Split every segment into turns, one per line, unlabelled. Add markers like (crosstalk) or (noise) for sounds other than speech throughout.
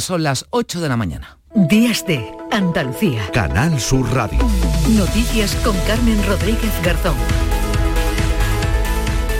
son las 8 de la mañana.
Días de Andalucía.
Canal Sur Radio.
Noticias con Carmen Rodríguez Garzón.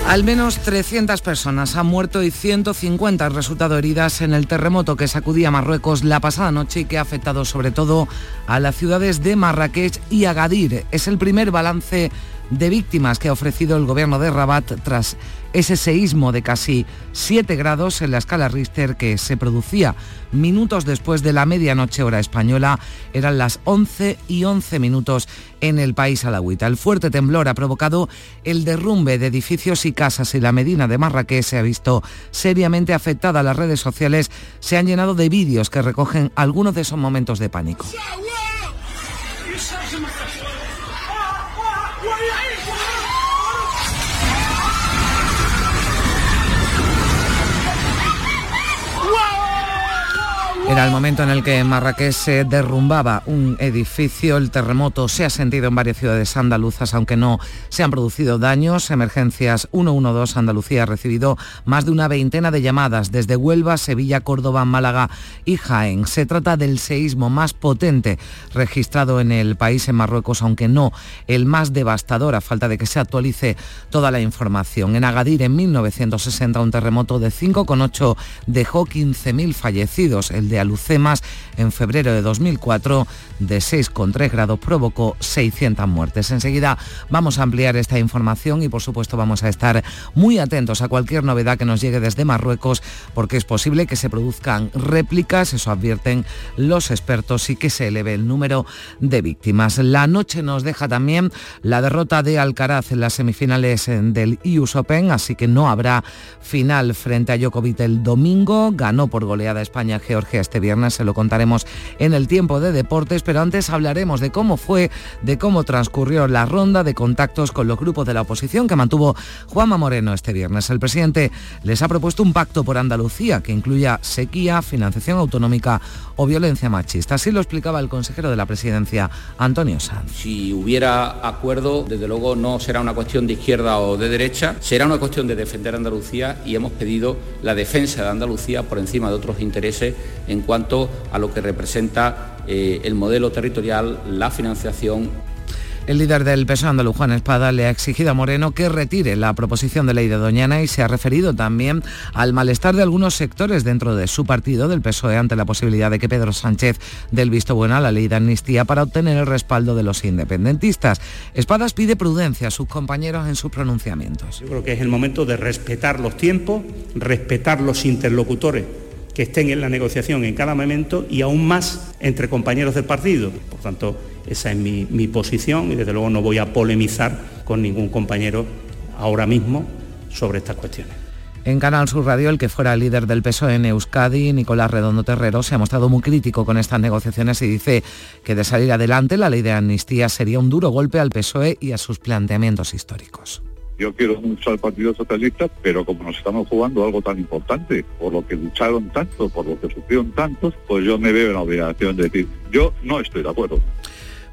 Al menos 300 personas han muerto y 150 han resultado heridas en el terremoto que sacudía Marruecos la pasada noche y que ha afectado sobre todo a las ciudades de Marrakech y Agadir. Es el primer balance de víctimas que ha ofrecido el gobierno de Rabat tras ese seísmo de casi 7 grados en la escala Richter que se producía minutos después de la medianoche hora española. Eran las 11 y 11 minutos en el país alawita. El fuerte temblor ha provocado el derrumbe de edificios y casas y la Medina de Marrakech se ha visto seriamente afectada. Las redes sociales se han llenado de vídeos que recogen algunos de esos momentos de pánico. Era el momento en el que en Marrakech se derrumbaba un edificio. El terremoto se ha sentido en varias ciudades andaluzas, aunque no se han producido daños. Emergencias 112 Andalucía ha recibido más de una veintena de llamadas desde Huelva, Sevilla, Córdoba, Málaga y Jaén. Se trata del seísmo más potente registrado en el país, en Marruecos, aunque no el más devastador, a falta de que se actualice toda la información. En Agadir, en 1960, un terremoto de 5,8 dejó 15.000 fallecidos. El de Alucemas en febrero de 2004 de 6,3 grados provocó 600 muertes. Enseguida vamos a ampliar esta información y por supuesto vamos a estar muy atentos a cualquier novedad que nos llegue desde Marruecos porque es posible que se produzcan réplicas, eso advierten los expertos y que se eleve el número de víctimas. La noche nos deja también la derrota de Alcaraz en las semifinales del US Open, así que no habrá final frente a Djokovic el domingo. Ganó por goleada España Georgia este viernes, se lo contaremos en el tiempo de deportes, pero antes hablaremos de cómo fue, de cómo transcurrió la ronda de contactos con los grupos de la oposición que mantuvo Juanma Moreno este viernes. El presidente les ha propuesto un pacto por Andalucía que incluya sequía, financiación autonómica o violencia machista. Así lo explicaba el consejero de la presidencia, Antonio Sanz.
Si hubiera acuerdo, desde luego no será una cuestión de izquierda o de derecha, será una cuestión de defender Andalucía y hemos pedido la defensa de Andalucía por encima de otros intereses en cuanto a lo que representa eh, el modelo territorial, la financiación
el líder del PSOE andaluz, Juan Espada, le ha exigido a Moreno que retire la proposición de ley de Doñana y se ha referido también al malestar de algunos sectores dentro de su partido, del PSOE, ante la posibilidad de que Pedro Sánchez dé el visto bueno a la ley de amnistía para obtener el respaldo de los independentistas. Espadas pide prudencia a sus compañeros en sus pronunciamientos.
Yo creo que es el momento de respetar los tiempos, respetar los interlocutores que estén en la negociación en cada momento y aún más entre compañeros del partido. Por tanto, esa es mi, mi posición y desde luego no voy a polemizar con ningún compañero ahora mismo sobre estas cuestiones.
En Canal Sur Radio, el que fuera líder del PSOE en Euskadi, Nicolás Redondo Terrero, se ha mostrado muy crítico con estas negociaciones y dice que de salir adelante la ley de amnistía sería un duro golpe al PSOE y a sus planteamientos históricos.
Yo quiero mucho al Partido Socialista, pero como nos estamos jugando algo tan importante, por lo que lucharon tanto, por lo que sufrieron tantos, pues yo me veo en la obligación de decir, yo no estoy de acuerdo.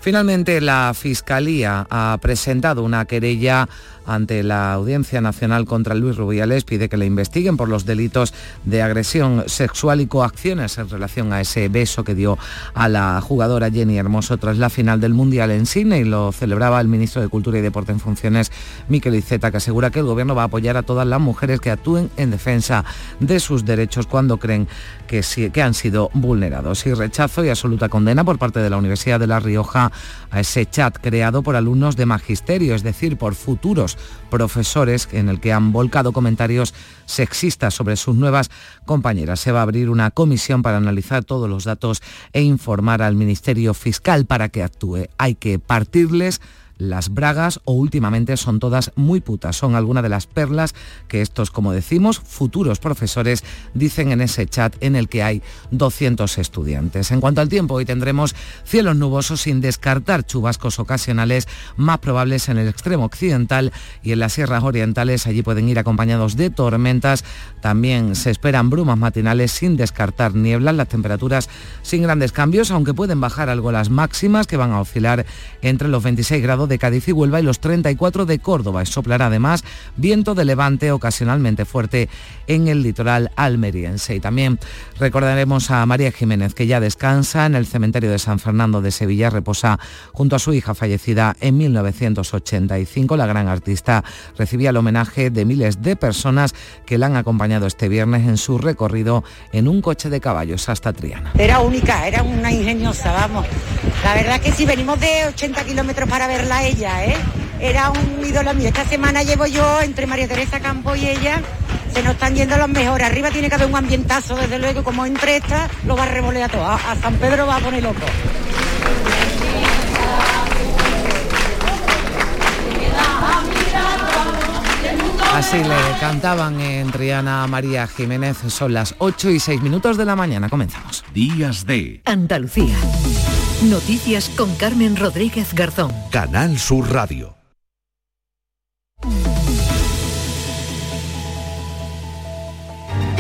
Finalmente, la Fiscalía ha presentado una querella ante la Audiencia Nacional contra Luis Rubiales, pide que le investiguen por los delitos de agresión sexual y coacciones en relación a ese beso que dio a la jugadora Jenny Hermoso tras la final del Mundial en Sydney. Lo celebraba el ministro de Cultura y Deporte en funciones, Miquel Iceta, que asegura que el gobierno va a apoyar a todas las mujeres que actúen en defensa de sus derechos cuando creen que, que han sido vulnerados. Y rechazo y absoluta condena por parte de la Universidad de La Rioja a ese chat creado por alumnos de magisterio, es decir, por futuros profesores en el que han volcado comentarios sexistas sobre sus nuevas compañeras. Se va a abrir una comisión para analizar todos los datos e informar al Ministerio Fiscal para que actúe. Hay que partirles las bragas o últimamente son todas muy putas. Son algunas de las perlas que estos, como decimos, futuros profesores dicen en ese chat en el que hay 200 estudiantes. En cuanto al tiempo, hoy tendremos cielos nubosos sin descartar chubascos ocasionales más probables en el extremo occidental y en las sierras orientales. Allí pueden ir acompañados de tormentas. También se esperan brumas matinales sin descartar nieblas. Las temperaturas sin grandes cambios, aunque pueden bajar algo las máximas que van a oscilar entre los 26 grados de Cádiz y Huelva y los 34 de Córdoba. Soplará además viento de levante ocasionalmente fuerte en el litoral almeriense. Y también recordaremos a María Jiménez, que ya descansa en el cementerio de San Fernando de Sevilla, reposa junto a su hija fallecida en 1985. La gran artista recibía el homenaje de miles de personas que la han acompañado este viernes en su recorrido en un coche de caballos hasta Triana.
Era única, era una ingeniosa, vamos. La verdad que si venimos de 80 kilómetros para verla a ella, ¿eh? Era un ídolo mío. Esta semana llevo yo entre María Teresa Campo y ella se nos están yendo los mejores. Arriba tiene que haber un ambientazo, desde luego, como entre estas, lo va a revolear todo. A, San Pedro va a poner loco.
Así le cantaban en Triana María Jiménez. Son las 8 y 6 minutos de la mañana. Comenzamos.
Días de Andalucía. Noticias con Carmen Rodríguez Garzón.
Canal Sur Radio.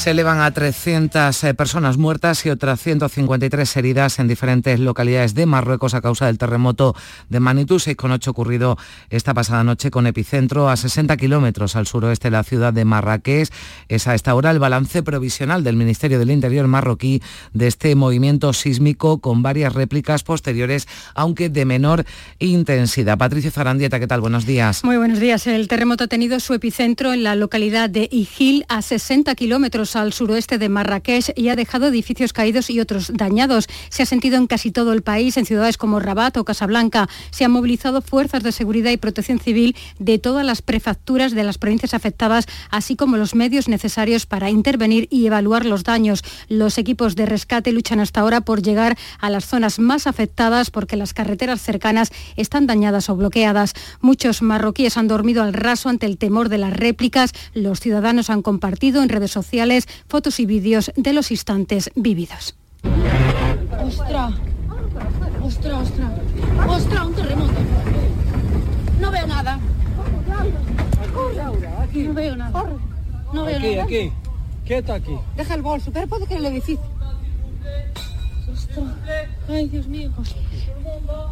Se elevan a 300 eh, personas muertas y otras 153 heridas en diferentes localidades de Marruecos a causa del terremoto de magnitud 6,8 ocurrido esta pasada noche con epicentro a 60 kilómetros al suroeste de la ciudad de Marrakech. Es a esta hora el balance provisional del Ministerio del Interior marroquí de este movimiento sísmico con varias réplicas posteriores, aunque de menor intensidad. Patricio Zarandieta, ¿qué tal? Buenos días.
Muy buenos días. El terremoto ha tenido su epicentro en la localidad de Ijil a 60 kilómetros al suroeste de Marrakech y ha dejado edificios caídos y otros dañados. Se ha sentido en casi todo el país, en ciudades como Rabat o Casablanca. Se han movilizado fuerzas de seguridad y protección civil de todas las prefecturas de las provincias afectadas, así como los medios necesarios para intervenir y evaluar los daños. Los equipos de rescate luchan hasta ahora por llegar a las zonas más afectadas porque las carreteras cercanas están dañadas o bloqueadas. Muchos marroquíes han dormido al raso ante el temor de las réplicas. Los ciudadanos han compartido en redes sociales fotos y vídeos de los instantes vividos.
¡Ostras! ¡Ostras, ostras! ¡Ostras, un terremoto! No veo nada. No veo nada. No veo
aquí,
nada.
Aquí, ¿Qué está aquí?
Deja el bolso, pero puede que el edificio. Ay, Dios mío.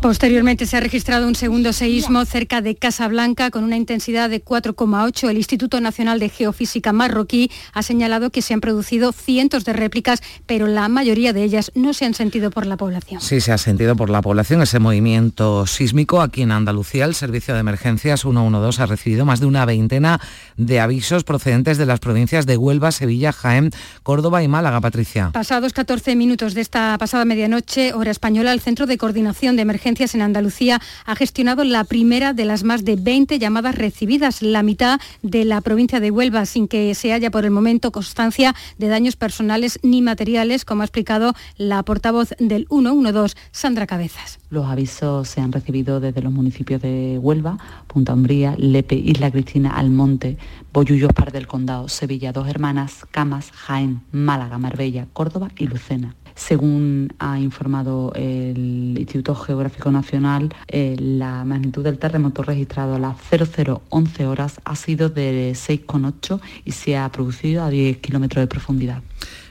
Posteriormente se ha registrado un segundo seísmo cerca de Casablanca con una intensidad de 4,8. El Instituto Nacional de Geofísica marroquí ha señalado que se han producido cientos de réplicas, pero la mayoría de ellas no se han sentido por la población.
Sí, se ha sentido por la población ese movimiento sísmico. Aquí en Andalucía el Servicio de Emergencias 112 ha recibido más de una veintena de avisos procedentes de las provincias de Huelva, Sevilla, Jaén, Córdoba y Málaga, Patricia.
Pasados 14 minutos de esta pasada medianoche, hora española, el Centro de Coordinación de Emergencias en Andalucía ha gestionado la primera de las más de 20 llamadas recibidas, la mitad de la provincia de Huelva, sin que se haya por el momento constancia de daños personales ni materiales, como ha explicado la portavoz del 112, Sandra Cabezas.
Los avisos se han recibido desde los municipios de Huelva, Punta Umbría, Lepe, Isla Cristina, Almonte, Bollullos, Par del Condado, Sevilla, Dos Hermanas, Camas, Jaén, Málaga, Marbella, Córdoba y Lucena. Según ha informado el Instituto Geográfico Nacional, eh, la magnitud del terremoto registrado a las 0011 horas ha sido de 6,8 y se ha producido a 10 kilómetros de profundidad.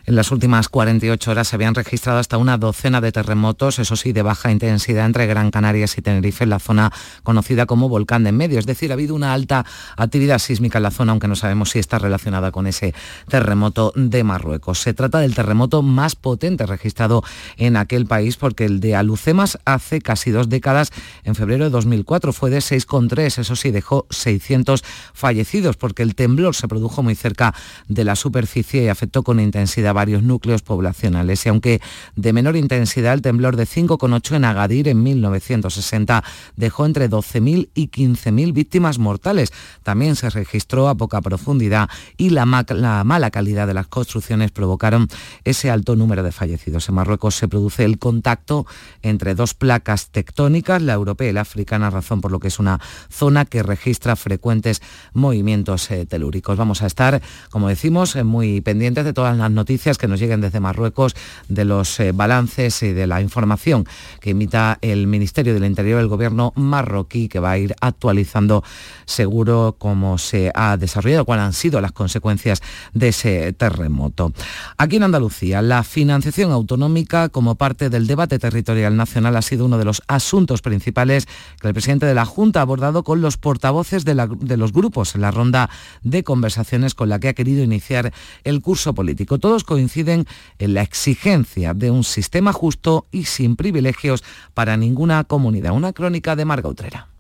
En las últimas 48 horas se habían registrado hasta una docena de terremotos, eso sí, de baja intensidad entre Gran Canaria y Tenerife, en la zona conocida como Volcán de Medio. Es decir, ha habido una alta actividad sísmica en la zona, aunque no sabemos si está relacionada con ese terremoto de Marruecos. Se trata del terremoto más potente registrado en aquel país, porque el de Alucemas hace casi dos décadas, en febrero de 2004, fue de 6,3. Eso sí, dejó 600 fallecidos, porque el temblor se produjo muy cerca de la superficie y afectó con intensidad varios núcleos poblacionales y aunque de menor intensidad el temblor de 5,8 en Agadir en 1960 dejó entre 12.000 y 15.000 víctimas mortales. También se registró a poca profundidad y la, la mala calidad de las construcciones provocaron ese alto número de fallecidos. En Marruecos se produce el contacto entre dos placas tectónicas, la europea y la africana, razón por lo que es una zona que registra frecuentes movimientos eh, telúricos. Vamos a estar, como decimos, eh, muy pendientes de todas las noticias que nos lleguen desde Marruecos, de los eh, balances y de la información que emita el Ministerio del Interior del Gobierno marroquí, que va a ir actualizando seguro cómo se ha desarrollado, cuáles han sido las consecuencias de ese terremoto. Aquí en Andalucía, la financiación autonómica como parte del debate territorial nacional ha sido uno de los asuntos principales que el presidente de la Junta ha abordado con los portavoces de, de los grupos en la ronda de conversaciones con la que ha querido iniciar el curso político. Todos coinciden en la exigencia de un sistema justo y sin privilegios para ninguna comunidad. Una crónica de Marga Utrera.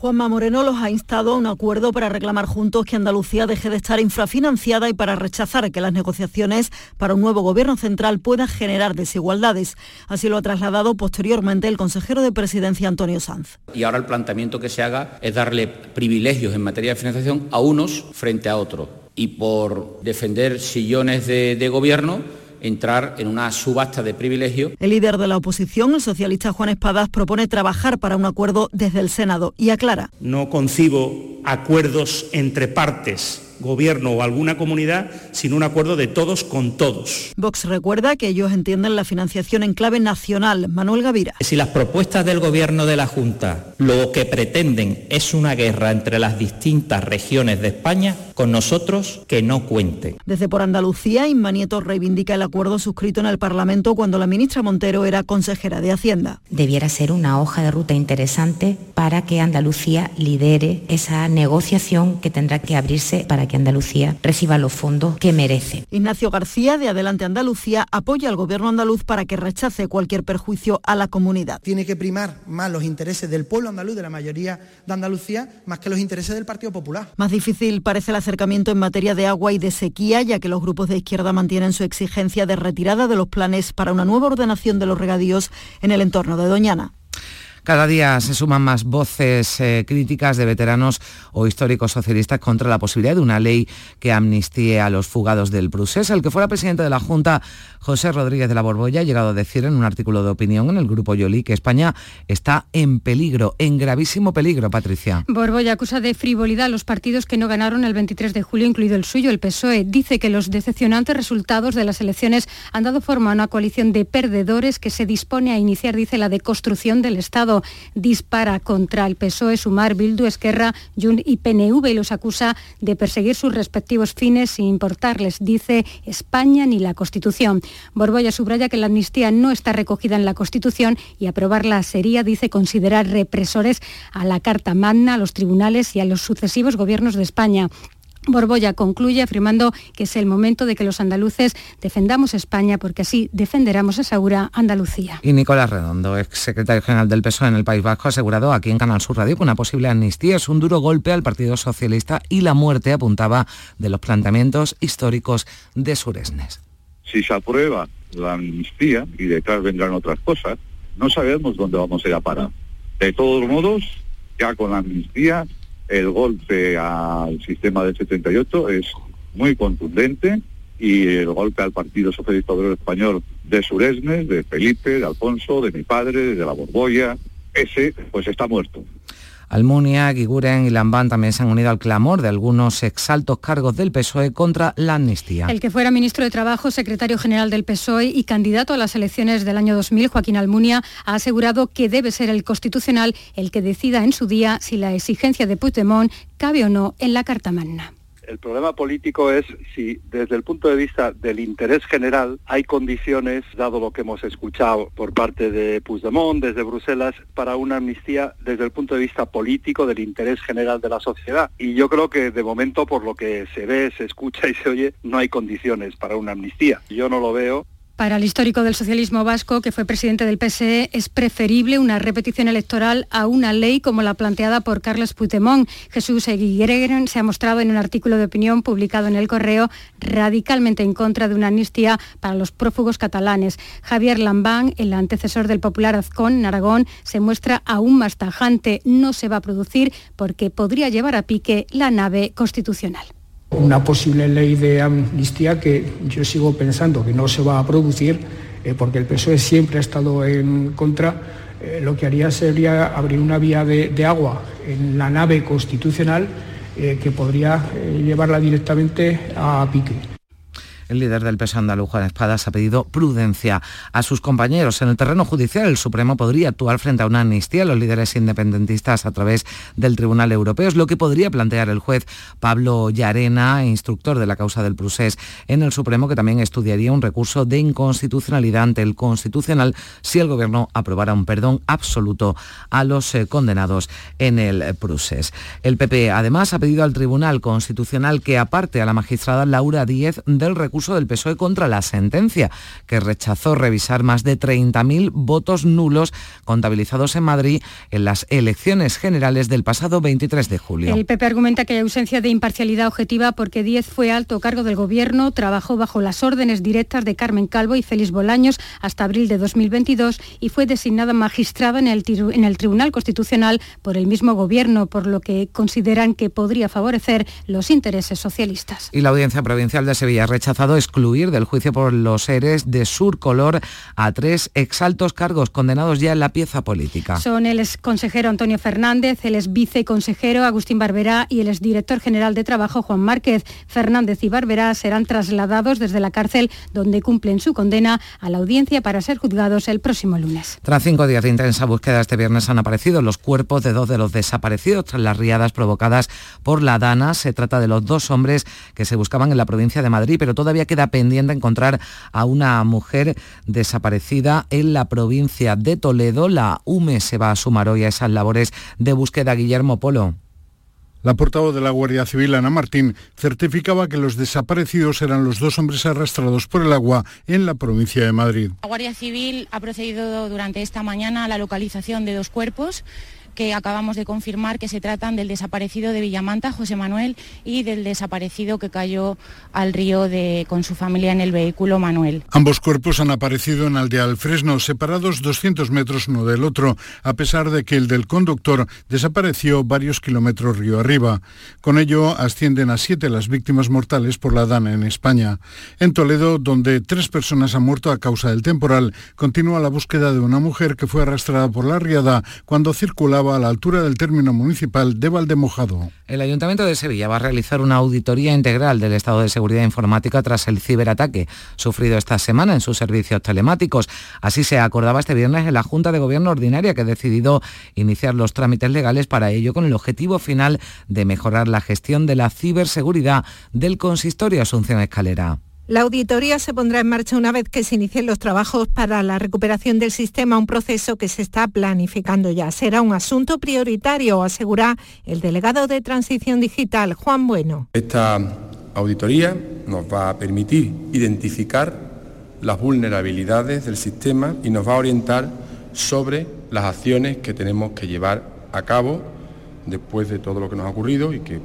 Juanma Moreno los ha instado a un acuerdo para reclamar juntos que Andalucía deje de estar infrafinanciada y para rechazar que las negociaciones para un nuevo gobierno central puedan generar desigualdades. Así lo ha trasladado posteriormente el consejero de presidencia Antonio Sanz.
Y ahora el planteamiento que se haga es darle privilegios en materia de financiación a unos frente a otros. Y por defender sillones de, de gobierno, entrar en una subasta de privilegios.
El líder de la oposición, el socialista Juan Espadas, propone trabajar para un acuerdo desde el Senado y aclara.
No concibo acuerdos entre partes gobierno o alguna comunidad, sino un acuerdo de todos con todos.
Vox recuerda que ellos entienden la financiación en clave nacional. Manuel Gavira.
Si las propuestas del gobierno de la Junta lo que pretenden es una guerra entre las distintas regiones de España, con nosotros que no cuente.
Desde por Andalucía, Inma Nieto reivindica el acuerdo suscrito en el Parlamento cuando la ministra Montero era consejera de Hacienda.
Debiera ser una hoja de ruta interesante para que Andalucía lidere esa negociación que tendrá que abrirse para que Andalucía reciba los fondos que merece.
Ignacio García, de Adelante Andalucía, apoya al gobierno andaluz para que rechace cualquier perjuicio a la comunidad.
Tiene que primar más los intereses del pueblo andaluz, de la mayoría de Andalucía, más que los intereses del Partido Popular.
Más difícil parece la acercamiento en materia de agua y de sequía, ya que los grupos de izquierda mantienen su exigencia de retirada de los planes para una nueva ordenación de los regadíos en el entorno de Doñana.
Cada día se suman más voces eh, críticas de veteranos o históricos socialistas contra la posibilidad de una ley que amnistíe a los fugados del Prusés. El que fuera presidente de la Junta, José Rodríguez de la Borbolla, ha llegado a decir en un artículo de opinión en el grupo Yoli que España está en peligro, en gravísimo peligro, Patricia.
Borbolla acusa de frivolidad a los partidos que no ganaron el 23 de julio, incluido el suyo, el PSOE. Dice que los decepcionantes resultados de las elecciones han dado forma a una coalición de perdedores que se dispone a iniciar, dice, la deconstrucción del Estado dispara contra el PSOE, Sumar, Bildu, Esquerra, Jun y PNV y los acusa de perseguir sus respectivos fines sin importarles, dice España ni la Constitución. Borbolla subraya que la amnistía no está recogida en la Constitución y aprobarla sería, dice, considerar represores a la Carta Magna, a los tribunales y a los sucesivos gobiernos de España. Borbolla concluye afirmando que es el momento de que los andaluces defendamos España porque así defenderemos, asegura Andalucía.
Y Nicolás Redondo, ex secretario general del PSOE en el País Vasco, ha asegurado aquí en Canal Sur Radio que una posible amnistía es un duro golpe al Partido Socialista y la muerte, apuntaba, de los planteamientos históricos de Suresnes.
Si se aprueba la amnistía y detrás vendrán otras cosas, no sabemos dónde vamos a ir a parar. De todos modos, ya con la amnistía el golpe al sistema del 78 es muy contundente y el golpe al Partido Socialista Obrero Español de Suresnes, de Felipe, de Alfonso, de mi padre, de la Borbolla, ese pues está muerto.
Almunia, Guiguren y Lambán también se han unido al clamor de algunos exaltos cargos del PSOE contra la amnistía.
El que fuera ministro de Trabajo, secretario general del PSOE y candidato a las elecciones del año 2000, Joaquín Almunia, ha asegurado que debe ser el Constitucional el que decida en su día si la exigencia de Puigdemont cabe o no en la Carta Magna.
El problema político es si desde el punto de vista del interés general hay condiciones, dado lo que hemos escuchado por parte de Puigdemont desde Bruselas, para una amnistía desde el punto de vista político del interés general de la sociedad. Y yo creo que de momento, por lo que se ve, se escucha y se oye, no hay condiciones para una amnistía. Yo no lo veo
Para el histórico del socialismo vasco, que fue presidente del PSE, es preferible una repetición electoral a una ley como la planteada por Carles Puigdemont. Jesús Eguigueren se ha mostrado en un artículo de opinión publicado en El Correo radicalmente en contra de una amnistía para los prófugos catalanes. Javier Lambán, el antecesor del popular Azcón en Aragón, se muestra aún más tajante. No se va a producir porque podría llevar a pique la nave constitucional
una posible ley de amnistía que yo sigo pensando que no se va a producir eh, porque el PSOE siempre ha estado en contra. Eh, lo que haría sería abrir una vía de, agua en la nave constitucional eh, que podría llevarla directamente a pique.
El líder del PSOE andaluz, Juan Espadas, ha pedido prudencia a sus compañeros. En el terreno judicial, el Supremo podría actuar frente a una amnistía a los líderes independentistas a través del Tribunal Europeo. Es lo que podría plantear el juez Pablo Llarena, instructor de la causa del Prusés en el Supremo, que también estudiaría un recurso de inconstitucionalidad ante el Constitucional si el Gobierno aprobara un perdón absoluto a los eh, condenados en el Prusés. El PP, además, ha pedido al Tribunal Constitucional que aparte a la magistrada Laura Díez del recurso del PSOE contra la sentencia, que rechazó revisar más de 30.000 votos nulos contabilizados en Madrid en las elecciones generales del pasado 23 de julio.
El PP argumenta que hay ausencia de imparcialidad objetiva porque Díez fue alto cargo del Gobierno, trabajó bajo las órdenes directas de Carmen Calvo y Félix Bolaños hasta abril de 2022 y fue designada magistrada en el, en el Tribunal Constitucional por el mismo Gobierno, por lo que consideran que podría favorecer los intereses socialistas.
Y la Audiencia Provincial de Sevilla ha rechazado excluir del juicio por los seres de Surcolor a tres exaltos cargos condenados ya en la pieza política.
Son el exconsejero Antonio Fernández, el ex viceconsejero Agustín Barberá y el exdirector general de Trabajo Juan Márquez. Fernández y Barberá serán trasladados desde la cárcel donde cumplen su condena a la audiencia para ser juzgados el próximo lunes.
Tras cinco días de intensa búsqueda este viernes han aparecido los cuerpos de dos de los desaparecidos tras las riadas provocadas por la Dana. Se trata de los dos hombres que se buscaban en la provincia de Madrid, pero todavía queda pendiente encontrar a una mujer desaparecida en la provincia de Toledo. La UME se va a sumar hoy a esas labores de búsqueda. Guillermo Polo.
La portavoz de la Guardia Civil, Ana Martín, certificaba que los desaparecidos eran los dos hombres arrastrados por el agua en la provincia de Madrid.
La Guardia Civil ha procedido durante esta mañana a la localización de dos cuerpos que acabamos de confirmar que se tratan del desaparecido de Villamanta, José Manuel, y del desaparecido que cayó al río con su familia en el vehículo Manuel.
Ambos cuerpos han aparecido en Aldea del Fresno, separados 200 metros uno del otro, a pesar de que el del conductor desapareció varios kilómetros río arriba. Con ello ascienden a siete las víctimas mortales por la Dana en España. En Toledo, donde tres personas han muerto a causa del temporal, continúa la búsqueda de una mujer que fue arrastrada por la riada cuando circulaba la altura del término municipal de Valdemojado.
El Ayuntamiento de Sevilla va a realizar una auditoría integral del estado de seguridad informática tras el ciberataque sufrido esta semana en sus servicios telemáticos. Así se acordaba este viernes en la Junta de Gobierno Ordinaria que ha decidido iniciar los trámites legales para ello con el objetivo final de mejorar la gestión de la ciberseguridad del consistorio Asunción Escalera.
La auditoría se pondrá en marcha una vez que se inicien los trabajos para la recuperación del sistema, un proceso que se está planificando ya. Será un asunto prioritario, asegura el delegado de Transición Digital, Juan Bueno.
Esta auditoría nos va a permitir identificar las vulnerabilidades del sistema y nos va a orientar sobre las acciones que tenemos que llevar a cabo después de todo lo que nos ha ocurrido y que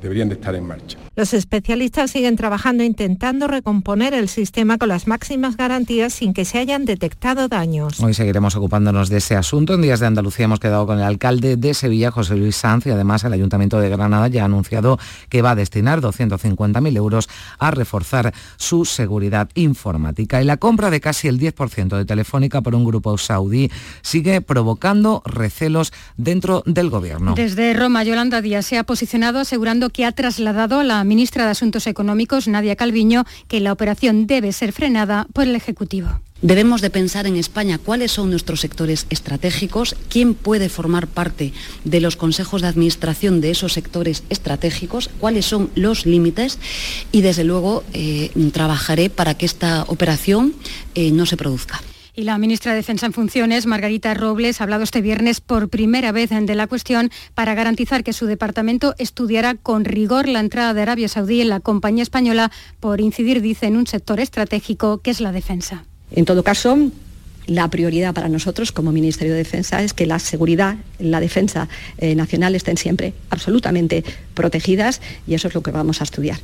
deberían de estar en marcha.
Los especialistas siguen trabajando intentando recomponer el sistema con las máximas garantías sin que se hayan detectado daños.
Hoy seguiremos ocupándonos de ese asunto. En Días de Andalucía hemos quedado con el alcalde de Sevilla, José Luis Sanz, y además el Ayuntamiento de Granada ya ha anunciado que va a destinar 250.000 euros a reforzar su seguridad informática. Y la compra de casi el 10% de Telefónica por un grupo saudí sigue provocando recelos dentro del gobierno.
Desde Roma, Yolanda Díaz se ha posicionado asegurando que ha trasladado a la ministra de Asuntos Económicos, Nadia Calviño, que la operación debe ser frenada por el Ejecutivo.
Debemos de pensar en España cuáles son nuestros sectores estratégicos, quién puede formar parte de los consejos de administración de esos sectores estratégicos, cuáles son los límites y desde luego eh, trabajaré para que esta operación eh, no se produzca.
Y la ministra de Defensa en funciones, Margarita Robles, ha hablado este viernes por primera vez de la cuestión para garantizar que su departamento estudiará con rigor la entrada de Arabia Saudí en la compañía española por incidir, dice, en un sector estratégico que es la defensa.
En todo caso, la prioridad para nosotros como Ministerio de Defensa es que la seguridad, la defensa eh, nacional estén siempre absolutamente protegidas y eso es lo que vamos a estudiar.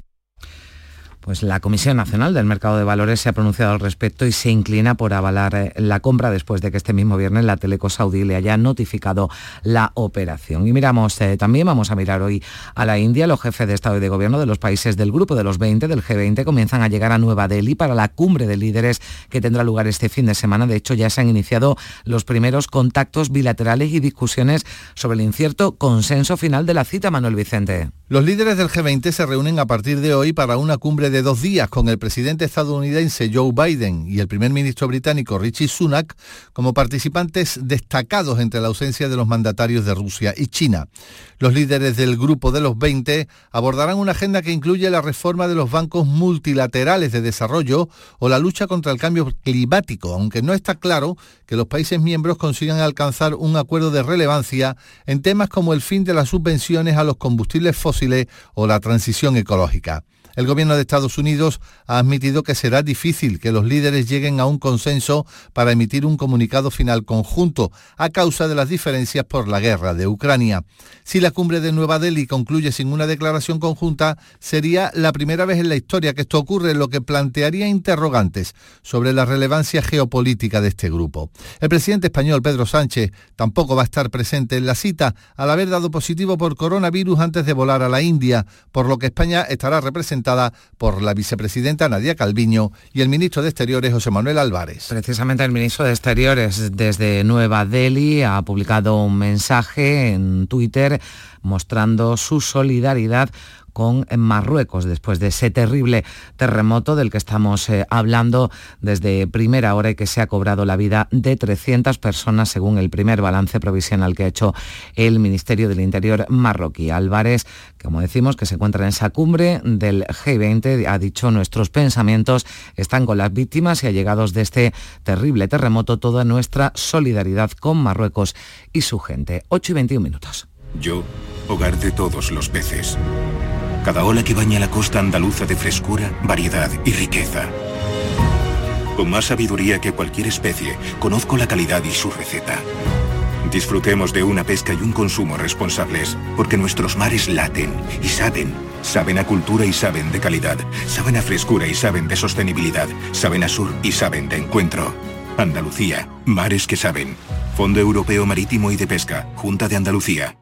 Pues la Comisión Nacional del Mercado de Valores se ha pronunciado al respecto y se inclina por avalar eh, la compra después de que este mismo viernes la Teleco Saudí le haya notificado la operación. Y miramos, eh, también vamos a mirar hoy a la India. Los jefes de Estado y de Gobierno de los países del grupo de los 20, del G20, comienzan a llegar a Nueva Delhi para la cumbre de líderes que tendrá lugar este fin de semana. De hecho, ya se han iniciado los primeros contactos bilaterales y discusiones sobre el incierto consenso final de la cita, Manuel Vicente.
Los líderes del G20 se reúnen a partir de hoy para una cumbre de dos días con el presidente estadounidense Joe Biden y el primer ministro británico Richie Sunak como participantes destacados entre la ausencia de los mandatarios de Rusia y China. Los líderes del grupo de los 20 abordarán una agenda que incluye la reforma de los bancos multilaterales de desarrollo o la lucha contra el cambio climático, aunque no está claro que los países miembros consigan alcanzar un acuerdo de relevancia en temas como el fin de las subvenciones a los combustibles fósiles o la transición ecológica. El gobierno de Estados Unidos ha admitido que será difícil que los líderes lleguen a un consenso para emitir un comunicado final conjunto a causa de las diferencias por la guerra de Ucrania. Si la cumbre de Nueva Delhi concluye sin una declaración conjunta, sería la primera vez en la historia que esto ocurre, lo que plantearía interrogantes sobre la relevancia geopolítica de este grupo. El presidente español Pedro Sánchez tampoco va a estar presente en la cita al haber dado positivo por coronavirus antes de volar a la India, por lo que España estará representada por la vicepresidenta Nadia Calviño y el ministro de Exteriores José Manuel Álvarez.
Precisamente el ministro de Exteriores desde Nueva Delhi ha publicado un mensaje en Twitter mostrando su solidaridad con Marruecos después de ese terrible terremoto del que estamos eh, hablando desde primera hora y que se ha cobrado la vida de 300 personas según el primer balance provisional que ha hecho el Ministerio del Interior marroquí. Álvarez, como decimos, que se encuentra en esa cumbre del G20, ha dicho nuestros pensamientos están con las víctimas y allegados de este terrible terremoto, toda nuestra solidaridad con Marruecos y su gente. 8 y 21 minutos.
Yo, hogar de todos los peces. Cada ola que baña la costa andaluza de frescura, variedad y riqueza. Con más sabiduría que cualquier especie, conozco la calidad y su receta. Disfrutemos de una pesca y un consumo responsables, porque nuestros mares laten y saben. Saben a cultura y saben de calidad. Saben a frescura y saben de sostenibilidad. Saben a sur y saben de encuentro. Andalucía, mares que saben. Fondo Europeo Marítimo y de Pesca, Junta de Andalucía.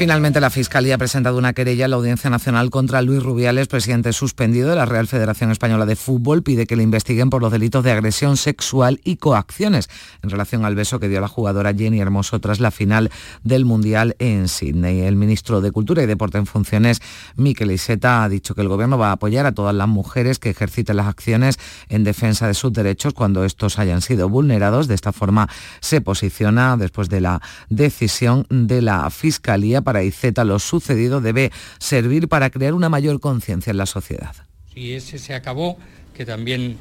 Finalmente, la Fiscalía ha presentado una querella en la Audiencia Nacional contra Luis Rubiales, presidente suspendido de la Real Federación Española de Fútbol. Pide que le investiguen por los delitos de agresión sexual y coacciones en relación al beso que dio la jugadora Jenny Hermoso tras la final del Mundial en Sydney. El ministro de Cultura y Deporte en funciones, Miquel Iseta, ha dicho que el Gobierno va a apoyar a todas las mujeres que ejerciten las acciones en defensa de sus derechos cuando estos hayan sido vulnerados. De esta forma se posiciona después de la decisión de la Fiscalía para IZ lo sucedido debe servir para crear una mayor conciencia en la sociedad.
Si ese se acabó, que también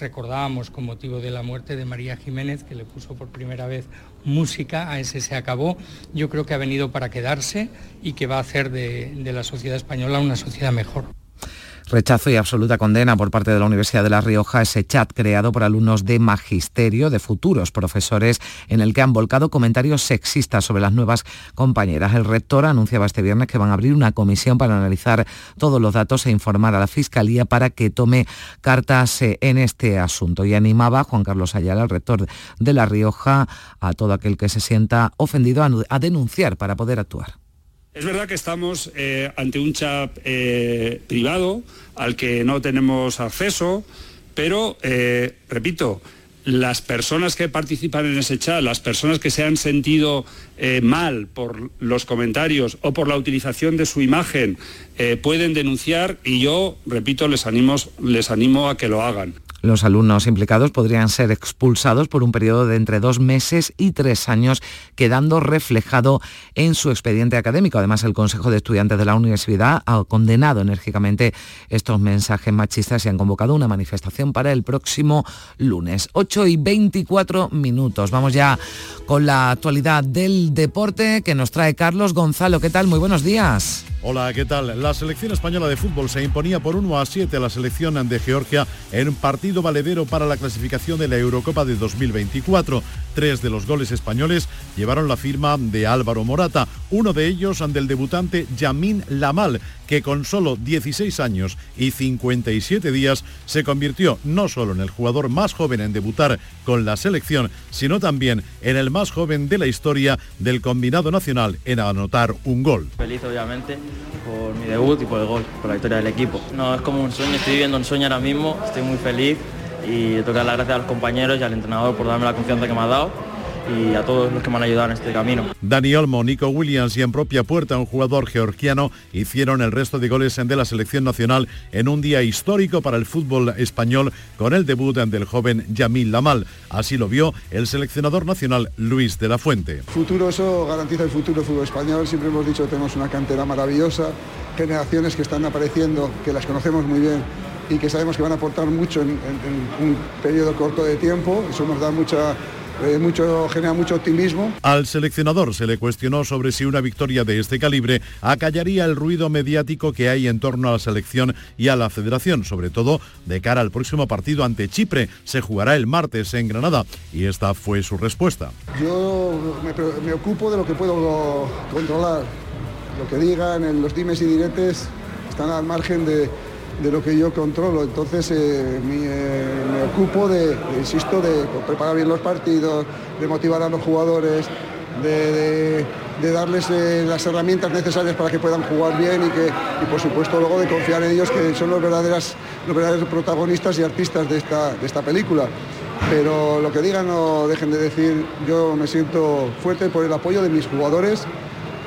recordábamos con motivo de la muerte de María Jiménez, que le puso por primera vez música a ese se acabó, yo creo que ha venido para quedarse y que va a hacer de la sociedad española una sociedad mejor.
Rechazo y absoluta condena por parte de la Universidad de La Rioja ese chat creado por alumnos de magisterio, de futuros profesores, en el que han volcado comentarios sexistas sobre las nuevas compañeras. El rector anunciaba este viernes que van a abrir una comisión para analizar todos los datos e informar a la Fiscalía para que tome cartas eh, en este asunto. Y animaba a Juan Carlos Ayala, el rector de La Rioja, a todo aquel que se sienta ofendido a denunciar para poder actuar.
Es verdad que estamos eh, ante un chat eh, privado al que no tenemos acceso, pero, eh, repito, las personas que participan en ese chat, las personas que se han sentido mal por los comentarios o por la utilización de su imagen, pueden denunciar y yo, repito, les les animo a que lo hagan.
Los alumnos implicados podrían ser expulsados por un periodo de entre dos meses y tres años, quedando reflejado en su expediente académico. Además, el Consejo de Estudiantes de la Universidad ha condenado enérgicamente estos mensajes machistas y han convocado una manifestación para el próximo lunes. 8 y 24 minutos. Vamos ya con la actualidad del deporte que nos trae Carlos Gonzalo. ¿Qué tal? Muy buenos días.
Hola, ¿qué tal? La selección española de fútbol se imponía por 1 a 7 a la selección de Georgia en un partido valedero para la clasificación de la Eurocopa de 2024. Tres de los goles españoles llevaron la firma de Álvaro Morata, uno de ellos del debutante Yamin Lamal, que con solo 16 años y 57 días se convirtió no solo en el jugador más joven en debutar con la selección, sino también en el más joven de la historia del combinado nacional en anotar un gol.
Feliz obviamente por mi debut y por el gol, por la victoria del equipo. No, es como un sueño, estoy viviendo un sueño ahora mismo, estoy muy feliz y tocar las gracias a los compañeros y al entrenador por darme la confianza que me ha dado y a todos los que me han ayudado en este camino.
Dani Olmo, Nico Williams y en propia puerta un jugador georgiano hicieron el resto de goles de la selección nacional en un día histórico para el fútbol español con el debut del joven Yamil Lamal. Así lo vio el seleccionador nacional Luis de la Fuente.
Futuro, eso garantiza el futuro del fútbol español. Siempre hemos dicho que tenemos una cantera maravillosa, generaciones que están apareciendo, que las conocemos muy bien y que sabemos que van a aportar mucho en, un periodo corto de tiempo. Eso nos da mucha eh, mucho, genera mucho optimismo.
Al seleccionador se le cuestionó sobre si una victoria de este calibre acallaría el ruido mediático que hay en torno a la selección y a la federación, sobre todo de cara al próximo partido ante Chipre. Se jugará el martes en Granada y esta fue su respuesta.
Yo me, ocupo de lo que puedo controlar. Lo que digan en los dimes y diretes están al margen de, de lo que yo controlo. Entonces eh, eh, me, ocupo de, insisto, de preparar bien los partidos, de motivar a los jugadores, de, darles eh, las herramientas necesarias para que puedan jugar bien y que, y por supuesto luego de confiar en ellos que son los, verdaderas, los verdaderos protagonistas y artistas de esta, de esta película. Pero lo que digan no dejen de decir, yo me siento fuerte por el apoyo de mis jugadores,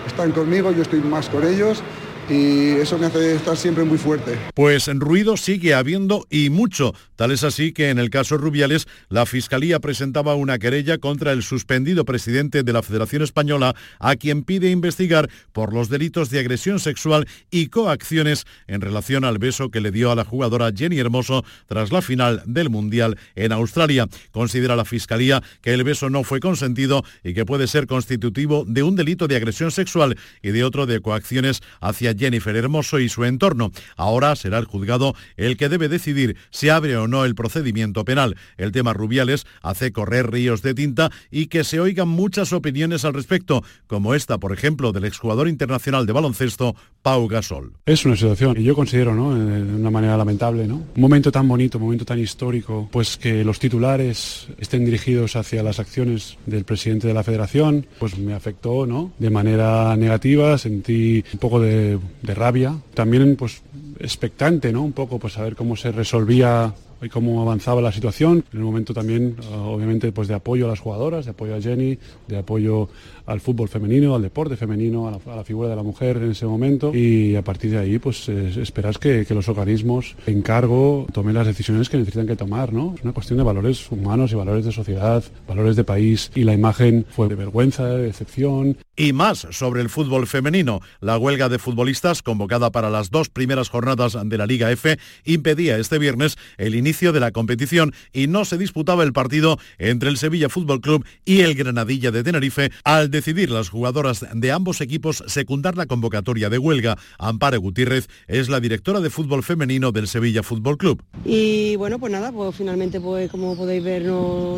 están conmigo, yo estoy más con ellos y eso me hace estar siempre muy fuerte.
Pues en ruido sigue habiendo y mucho. Tal es así que en el caso Rubiales, la Fiscalía presentaba una querella contra el suspendido presidente de la Federación Española, a quien pide investigar por los delitos de agresión sexual y coacciones en relación al beso que le dio a la jugadora Jenny Hermoso tras la final del Mundial en Australia. Considera la Fiscalía que el beso no fue consentido y que puede ser constitutivo de un delito de agresión sexual y de otro de coacciones hacia Jennifer Hermoso y su entorno. Ahora será el juzgado el que debe decidir si abre o no el procedimiento penal. El tema Rubiales hace correr ríos de tinta y que se oigan muchas opiniones al respecto, como esta, por ejemplo, del exjugador internacional de baloncesto, Pau Gasol.
Es una situación que yo considero ¿no? de una manera lamentable. ¿no? Un momento tan bonito, un momento tan histórico, pues que los titulares estén dirigidos hacia las acciones del presidente de la federación, pues me afectó ¿no? de manera negativa, sentí un poco de de rabia, también pues expectante, ¿no? Un poco pues a ver cómo se resolvía y cómo avanzaba la situación. En el momento también, obviamente, pues de apoyo a las jugadoras, de apoyo a Jenny, de apoyo al fútbol femenino, al deporte femenino, a la, figura de la mujer en ese momento. Y a partir de ahí, pues esperas que, los organismos en cargo tomen las decisiones que necesitan que tomar, ¿no? Es una cuestión de valores humanos y valores de sociedad, valores de país. Y la imagen fue de vergüenza, de decepción.
Y más sobre el fútbol femenino. La huelga de futbolistas, convocada para las dos primeras jornadas de la Liga F, impedía este viernes el inicio de la competición y no se disputaba el partido entre el Sevilla Fútbol Club y el Granadilla de Tenerife al decidir las jugadoras de ambos equipos secundar la convocatoria de huelga. Amparo Gutiérrez es la directora de fútbol femenino del Sevilla Fútbol Club.
Y bueno, pues nada, pues finalmente, pues como podéis ver, no,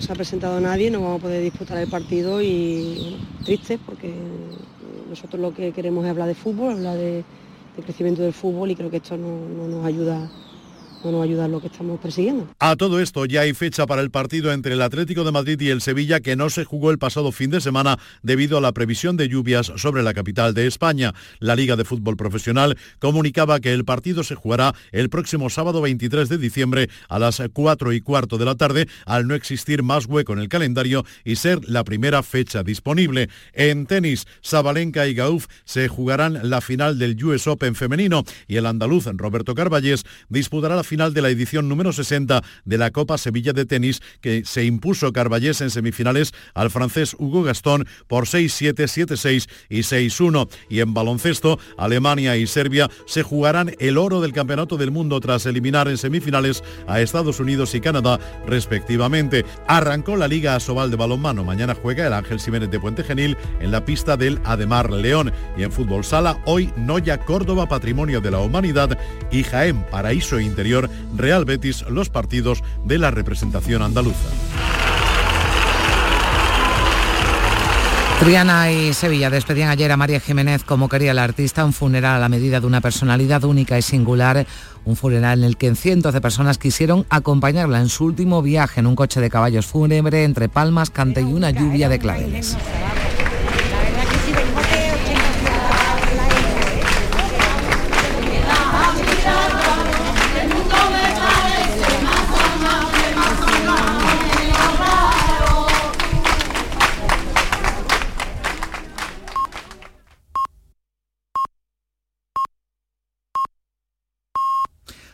se ha presentado nadie, no vamos a poder disputar el partido y triste porque nosotros lo que queremos es hablar de fútbol, hablar de, crecimiento del fútbol y creo que esto no nos ayuda
A todo esto ya hay fecha para el partido entre el Atlético de Madrid y el Sevilla que no se jugó el pasado fin de semana debido a la previsión de lluvias sobre la capital de España. La Liga de Fútbol Profesional comunicaba que el partido se jugará el próximo sábado 23 de diciembre a las 4 y cuarto de la tarde al no existir más hueco en el calendario y ser la primera fecha disponible. En tenis, Sabalenka y Gauf se jugarán la final del US Open femenino y el andaluz Roberto Carballés disputará la final final de la edición número 60 de la Copa Sevilla de Tenis, que se impuso Carballés en semifinales al francés Hugo Gastón por 6-7, 7-6 y 6-1. Y en baloncesto, Alemania y Serbia se jugarán el oro del Campeonato del Mundo tras eliminar en semifinales a Estados Unidos y Canadá, respectivamente. Arrancó la Liga Asobal de Balonmano. Mañana juega el Ángel Jiménez de Puente Genil en la pista del Ademar León. Y en fútbol sala, hoy Noya Córdoba Patrimonio de la Humanidad y Jaén Paraíso Interior Real Betis los partidos de la representación andaluza.
Triana y Sevilla despedían ayer a María Jiménez como quería el artista, un funeral a la medida de una personalidad única y singular, un funeral en el que cientos de personas quisieron acompañarla en su último viaje en un coche de caballos fúnebre entre palmas, cante y una lluvia de claveles.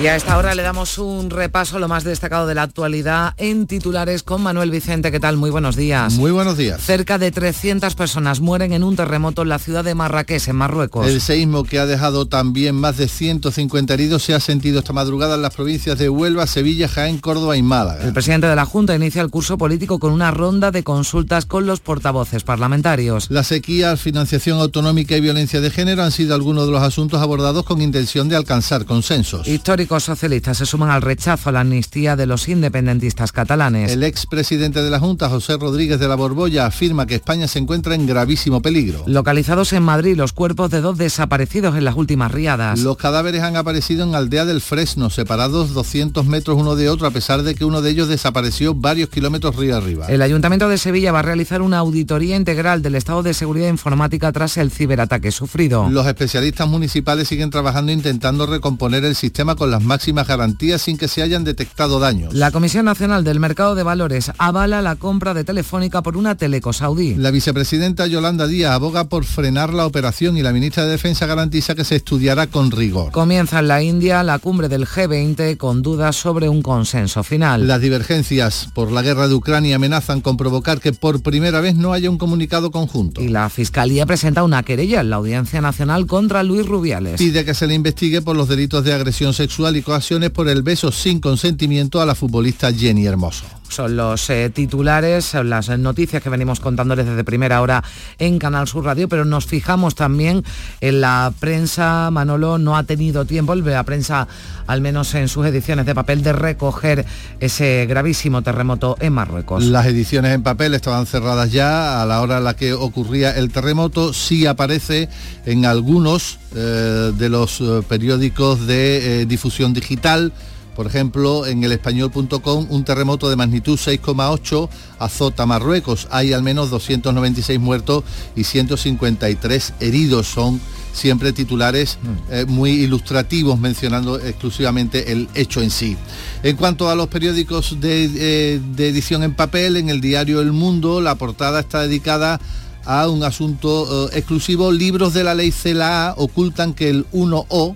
Y a esta hora le damos un repaso a lo más destacado de la actualidad en titulares con Manuel Vicente. ¿Qué tal? Muy buenos días.
Muy buenos días.
Cerca de 300 personas mueren en un terremoto en la ciudad de Marrakech, en Marruecos.
El seísmo que ha dejado también más de 150 heridos se ha sentido esta madrugada en las provincias de Huelva, Sevilla, Jaén, Córdoba y Málaga.
El presidente de la Junta inicia el curso político con una ronda de consultas con los portavoces parlamentarios.
La sequía, financiación autonómica y violencia de género han sido algunos de los asuntos abordados con intención de alcanzar consensos.
Histórico socialistas se suman al rechazo a la amnistía de los independentistas catalanes.
El expresidente de la Junta, José Rodríguez de la Borbolla, afirma que España se encuentra en gravísimo peligro.
Localizados en Madrid los cuerpos de dos desaparecidos en las últimas riadas.
Los cadáveres han aparecido en Aldea del Fresno, separados 200 metros uno de otro, a pesar de que uno de ellos desapareció varios kilómetros río arriba.
El Ayuntamiento de Sevilla va a realizar una auditoría integral del estado de seguridad informática tras el ciberataque sufrido.
Los especialistas municipales siguen trabajando intentando recomponer el sistema con las máximas garantías sin que se hayan detectado daños.
La Comisión Nacional del Mercado de Valores avala la compra de Telefónica por una teleco saudí.
La vicepresidenta Yolanda Díaz aboga por frenar la operación y la ministra de Defensa garantiza que se estudiará con rigor.
Comienza en la India la cumbre del G20 con dudas sobre un consenso final.
Las divergencias por la guerra de Ucrania amenazan con provocar que por primera vez no haya un comunicado conjunto.
Y la Fiscalía presenta una querella en la Audiencia Nacional contra Luis Rubiales.
Pide que se le investigue por los delitos de agresión sexual y coacción por el beso sin consentimiento a la futbolista Jenny Hermoso.
Son los eh, titulares, son las noticias que venimos contándoles desde primera hora en Canal Sur Radio, pero nos fijamos también en la prensa. Manolo no ha tenido tiempo, la prensa, al menos en sus ediciones de papel, de recoger ese gravísimo terremoto en Marruecos.
Las ediciones en papel estaban cerradas ya a la hora en la que ocurría el terremoto. Sí aparece en algunos eh, de los eh, periódicos de eh, difusión digital por ejemplo, en el español.com un terremoto de magnitud 6,8 azota Marruecos. Hay al menos 296 muertos y 153 heridos. Son siempre titulares eh, muy ilustrativos mencionando exclusivamente el hecho en sí. En cuanto a los periódicos de, eh, de edición en papel, en el diario El Mundo la portada está dedicada a un asunto eh, exclusivo. Libros de la ley CELA ocultan que el 1O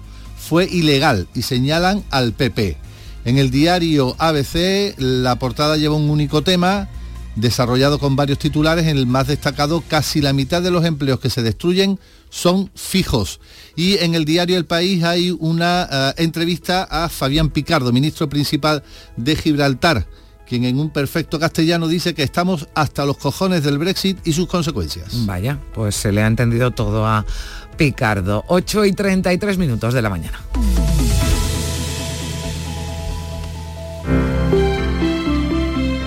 fue ilegal y señalan al PP. En el diario ABC la portada lleva un único tema desarrollado con varios titulares, en el más destacado casi la mitad de los empleos que se destruyen son fijos. Y en el diario El País hay una uh, entrevista a Fabián Picardo, ministro principal de Gibraltar, quien en un perfecto castellano dice que estamos hasta los cojones del Brexit y sus consecuencias.
Vaya, pues se le ha entendido todo a Picardo. 8 y 33 minutos de la mañana.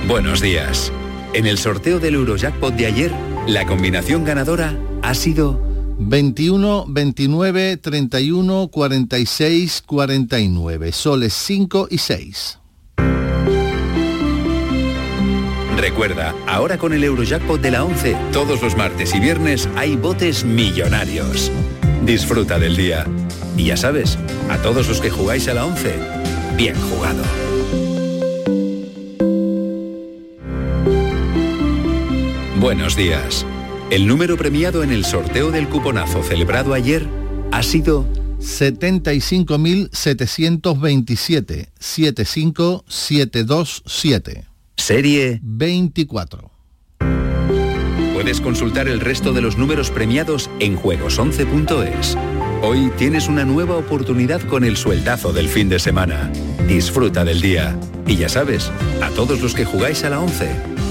Buenos días. En el sorteo del Eurojackpot de ayer, la combinación ganadora ha sido
21, 29, 31, 46, 49. Soles 5 y 6.
Recuerda, ahora con el Eurojackpot de la 11, todos los martes y viernes hay botes millonarios. Disfruta del día. Y ya sabes, a todos los que jugáis a la 11, bien jugado. Buenos días. El número premiado en el sorteo del cuponazo celebrado ayer ha sido
75.727 75727.
Serie
24.
Puedes consultar el resto de los números premiados en juegos11.es. Hoy tienes una nueva oportunidad con el sueldazo del fin de semana. Disfruta del día. Y ya sabes, a todos los que jugáis a la 11,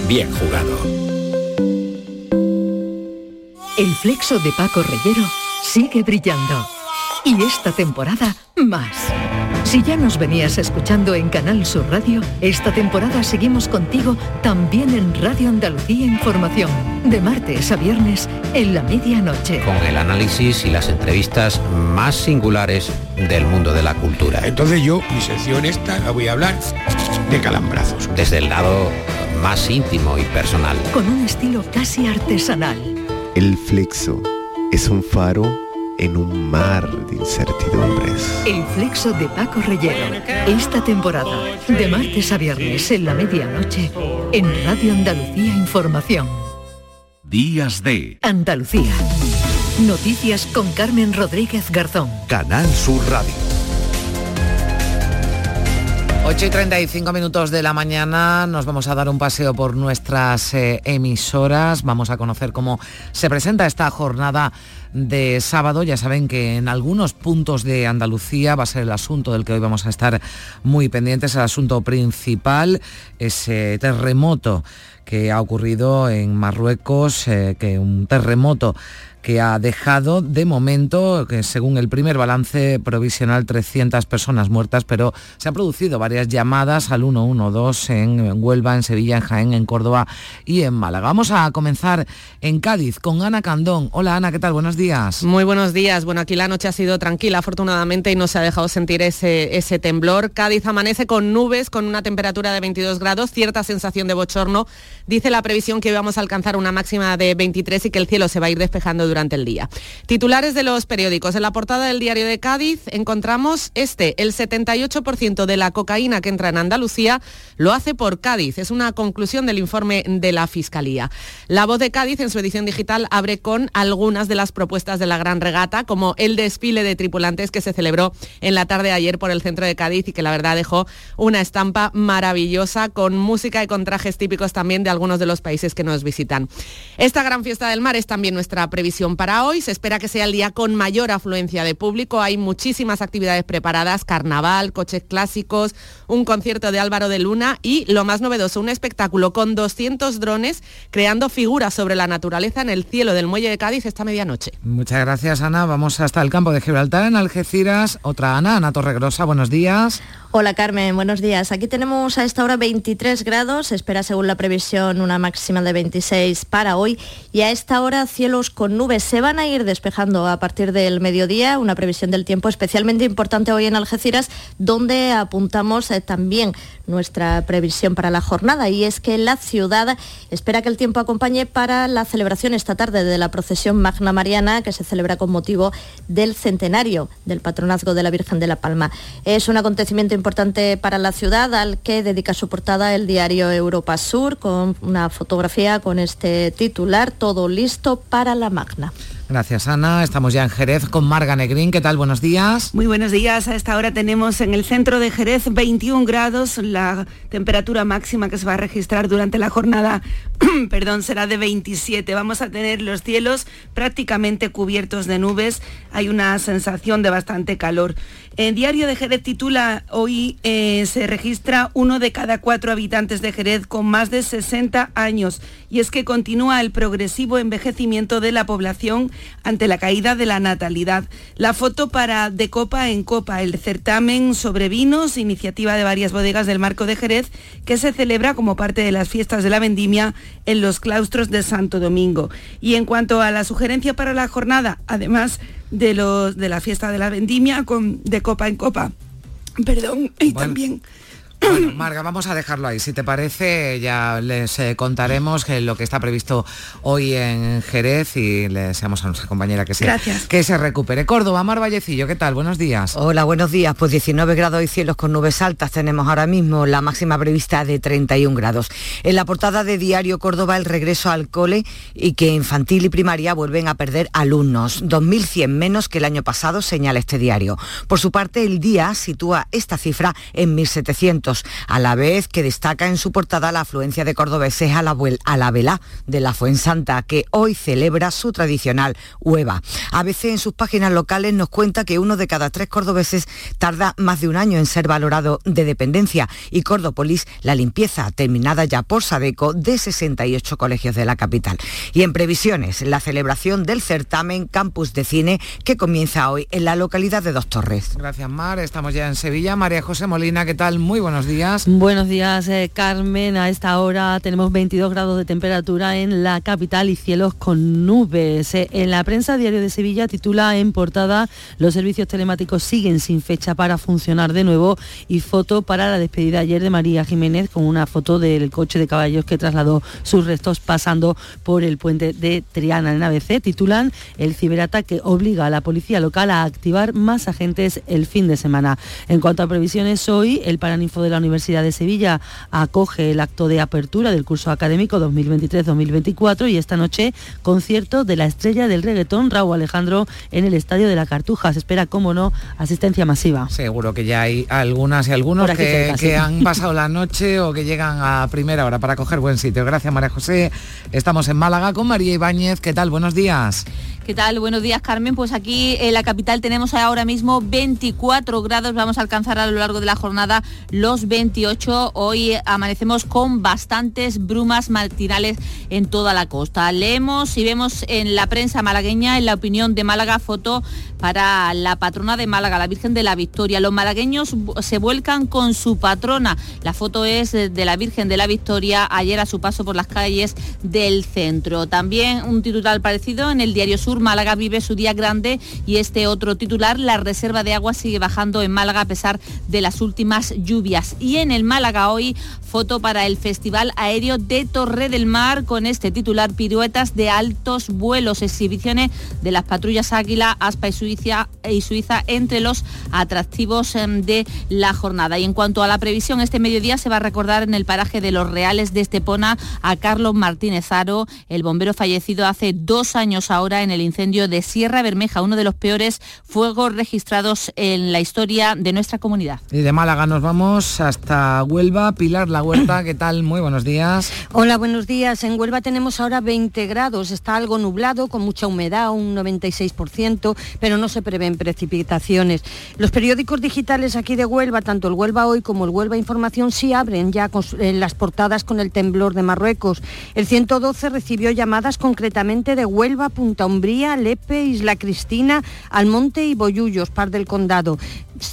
bien jugado.
El flexo de Paco Reyero sigue brillando. Y esta temporada, más. Si ya nos venías escuchando en Canal Sur Radio, esta temporada seguimos contigo también en Radio Andalucía Información, de martes a viernes en la medianoche.
Con el análisis y las entrevistas más singulares del mundo de la cultura.
Entonces yo, mi sección esta, la voy a hablar de calambrazos.
Desde el lado más íntimo y personal.
Con un estilo casi artesanal.
El flexo es un faro en un mar de incertidumbres.
El flexo de Paco Reyero. Esta temporada, de martes a viernes en la medianoche, en Radio Andalucía Información.
Días de
Andalucía. Noticias con Carmen Rodríguez Garzón.
Canal Sur Radio.
8 y 35 minutos de la mañana nos vamos a dar un paseo por nuestras eh, emisoras, vamos a conocer cómo se presenta esta jornada de sábado. Ya saben que en algunos puntos de Andalucía va a ser el asunto del que hoy vamos a estar muy pendientes, el asunto principal, ese terremoto que ha ocurrido en Marruecos, eh, que un terremoto que ha dejado de momento, que según el primer balance provisional, 300 personas muertas, pero se han producido varias llamadas al 112 en Huelva, en Sevilla, en Jaén, en Córdoba y en Málaga. Vamos a comenzar en Cádiz con Ana Candón. Hola Ana, ¿qué tal? Buenos días.
Muy buenos días. Bueno, aquí la noche ha sido tranquila, afortunadamente, y no se ha dejado sentir ese, ese temblor. Cádiz amanece con nubes, con una temperatura de 22 grados, cierta sensación de bochorno. Dice la previsión que vamos a alcanzar una máxima de 23 y que el cielo se va a ir despejando el día. Titulares de los periódicos. En la portada del diario de Cádiz encontramos este, el 78% de la cocaína que entra en Andalucía lo hace por Cádiz. Es una conclusión del informe de la Fiscalía. La voz de Cádiz en su edición digital abre con algunas de las propuestas de la gran regata, como el desfile de tripulantes que se celebró en la tarde de ayer por el centro de Cádiz y que la verdad dejó una estampa maravillosa con música y con trajes típicos también de algunos de los países que nos visitan. Esta gran fiesta del mar es también nuestra previsión para hoy. Se espera que sea el día con mayor afluencia de público. Hay muchísimas actividades preparadas, carnaval, coches clásicos, un concierto de Álvaro de Luna y, lo más novedoso, un espectáculo con 200 drones creando figuras sobre la naturaleza en el cielo del muelle de Cádiz esta medianoche.
Muchas gracias Ana. Vamos hasta el campo de Gibraltar en Algeciras. Otra Ana, Ana Torregrosa, buenos días.
Hola Carmen, buenos días. Aquí tenemos a esta hora 23 grados, se espera según la previsión una máxima de 26 para hoy y a esta hora cielos con nubes se van a ir despejando a partir del mediodía, una previsión del tiempo especialmente importante hoy en Algeciras, donde apuntamos eh, también nuestra previsión para la jornada y es que la ciudad espera que el tiempo acompañe para la celebración esta tarde de la procesión Magna Mariana que se celebra con motivo del centenario del patronazgo de la Virgen de la Palma. Es un acontecimiento importante para la ciudad al que dedica su portada el diario Europa Sur con una fotografía con este titular, todo listo para la Magna.
Gracias Ana. Estamos ya en Jerez con Marga Negrín. ¿Qué tal? Buenos días.
Muy buenos días. A esta hora tenemos en el centro de Jerez 21 grados. La temperatura máxima que se va a registrar durante la jornada (clears throat) perdón, será de 27. Vamos a tener los cielos prácticamente cubiertos de nubes. Hay una sensación de bastante calor. El diario de Jerez titula hoy eh, se registra uno de cada cuatro habitantes de Jerez con más de 60 años y es que continúa el progresivo envejecimiento de la población ante la caída de la natalidad. La foto para De Copa en Copa, el certamen sobre vinos, iniciativa de varias bodegas del Marco de Jerez, que se celebra como parte de las fiestas de la vendimia en los claustros de Santo Domingo. Y en cuanto a la sugerencia para la jornada, además de, los, de la fiesta de la vendimia con, de copa en copa, perdón, y también
Bueno, Marga, vamos a dejarlo ahí. Si te parece, ya les eh, contaremos que lo que está previsto hoy en Jerez y le deseamos a nuestra compañera que se,
Gracias.
que se recupere. Córdoba, Mar Vallecillo, ¿qué tal? Buenos días.
Hola, buenos días. Pues 19 grados y cielos con nubes altas tenemos ahora mismo, la máxima prevista de 31 grados. En la portada de Diario Córdoba, el regreso al cole y que infantil y primaria vuelven a perder alumnos. 2.100 menos que el año pasado, señala este diario. Por su parte, el día sitúa esta cifra en 1.700, a la vez que destaca en su portada la afluencia de cordobeses a la, la vela de la Fuensanta, que hoy celebra su tradicional hueva. A veces en sus páginas locales nos cuenta que uno de cada tres cordobeses tarda más de un año en ser valorado de dependencia y Cordópolis la limpieza terminada ya por Sadeco de 68 colegios de la capital. Y en previsiones, la celebración del certamen Campus de Cine que comienza hoy en la localidad de Dos Torres.
Gracias, Mar. Estamos ya en Sevilla. María José Molina, ¿qué tal? Muy buenos días.
Buenos días, eh, Carmen. A esta hora tenemos 22 grados de temperatura en la capital y cielos con nubes. Eh, en la prensa Diario de Sevilla titula en portada Los servicios telemáticos siguen sin fecha para funcionar de nuevo y foto para la despedida ayer de María Jiménez con una foto del coche de caballos que trasladó sus restos pasando por el puente de Triana. En ABC titulan El ciberataque obliga a la policía local a activar más agentes el fin de semana. En cuanto a previsiones, hoy el Paraninfo de la Universidad de Sevilla acoge el acto de apertura del curso académico 2023-2024 y esta noche concierto de la estrella del reggaetón Raúl Alejandro en el Estadio de la Cartuja. Se espera, como no, asistencia masiva.
Seguro que ya hay algunas y algunos
sí.
que han (laughs) pasado la noche o que llegan a primera hora para coger buen sitio. Gracias, María José. Estamos en Málaga con María Ibáñez. ¿Qué tal? Buenos días.
¿Qué tal? Buenos días, Carmen. Pues aquí en la capital tenemos ahora mismo 24 grados. Vamos a alcanzar a lo largo de la jornada los 28. Hoy amanecemos con bastantes brumas matinales en toda la costa. Leemos y vemos en la prensa malagueña, en la opinión de Málaga, foto para la patrona de Málaga, la Virgen de la Victoria. Los malagueños se vuelcan con su patrona. La foto es de la Virgen de la Victoria ayer a su paso por las calles del centro. También un titular parecido en el Diario Sur, Málaga vive su día grande y este otro titular, la reserva de agua sigue bajando en Málaga a pesar de las últimas lluvias. Y en el Málaga hoy, foto para el Festival Aéreo de Torre del Mar con este titular, piruetas de altos vuelos, exhibiciones de las patrullas Águila, Aspa y Suiza, y Suiza entre los atractivos em, de la jornada. Y en cuanto a la previsión, este mediodía se va a recordar en el paraje de los Reales de Estepona a Carlos Martínez Aro, el bombero fallecido hace dos años ahora en el incendio de Sierra Bermeja, uno de los peores fuegos registrados en la historia de nuestra comunidad.
Y de Málaga nos vamos hasta Huelva. Pilar La Huerta, (clears throat) ¿qué tal? Muy buenos días.
Hola, buenos días. En Huelva tenemos ahora 20 grados. Está algo nublado, con mucha humedad, un 96%, pero no se prevén precipitaciones. Los periódicos digitales aquí de Huelva, tanto el Huelva Hoy como el Huelva Información, sí abren ya con en las portadas con el temblor de Marruecos. El 112 recibió llamadas concretamente de Huelva, Punta Umbría, Lepe, Isla Cristina, Almonte y Boyullos, par del condado.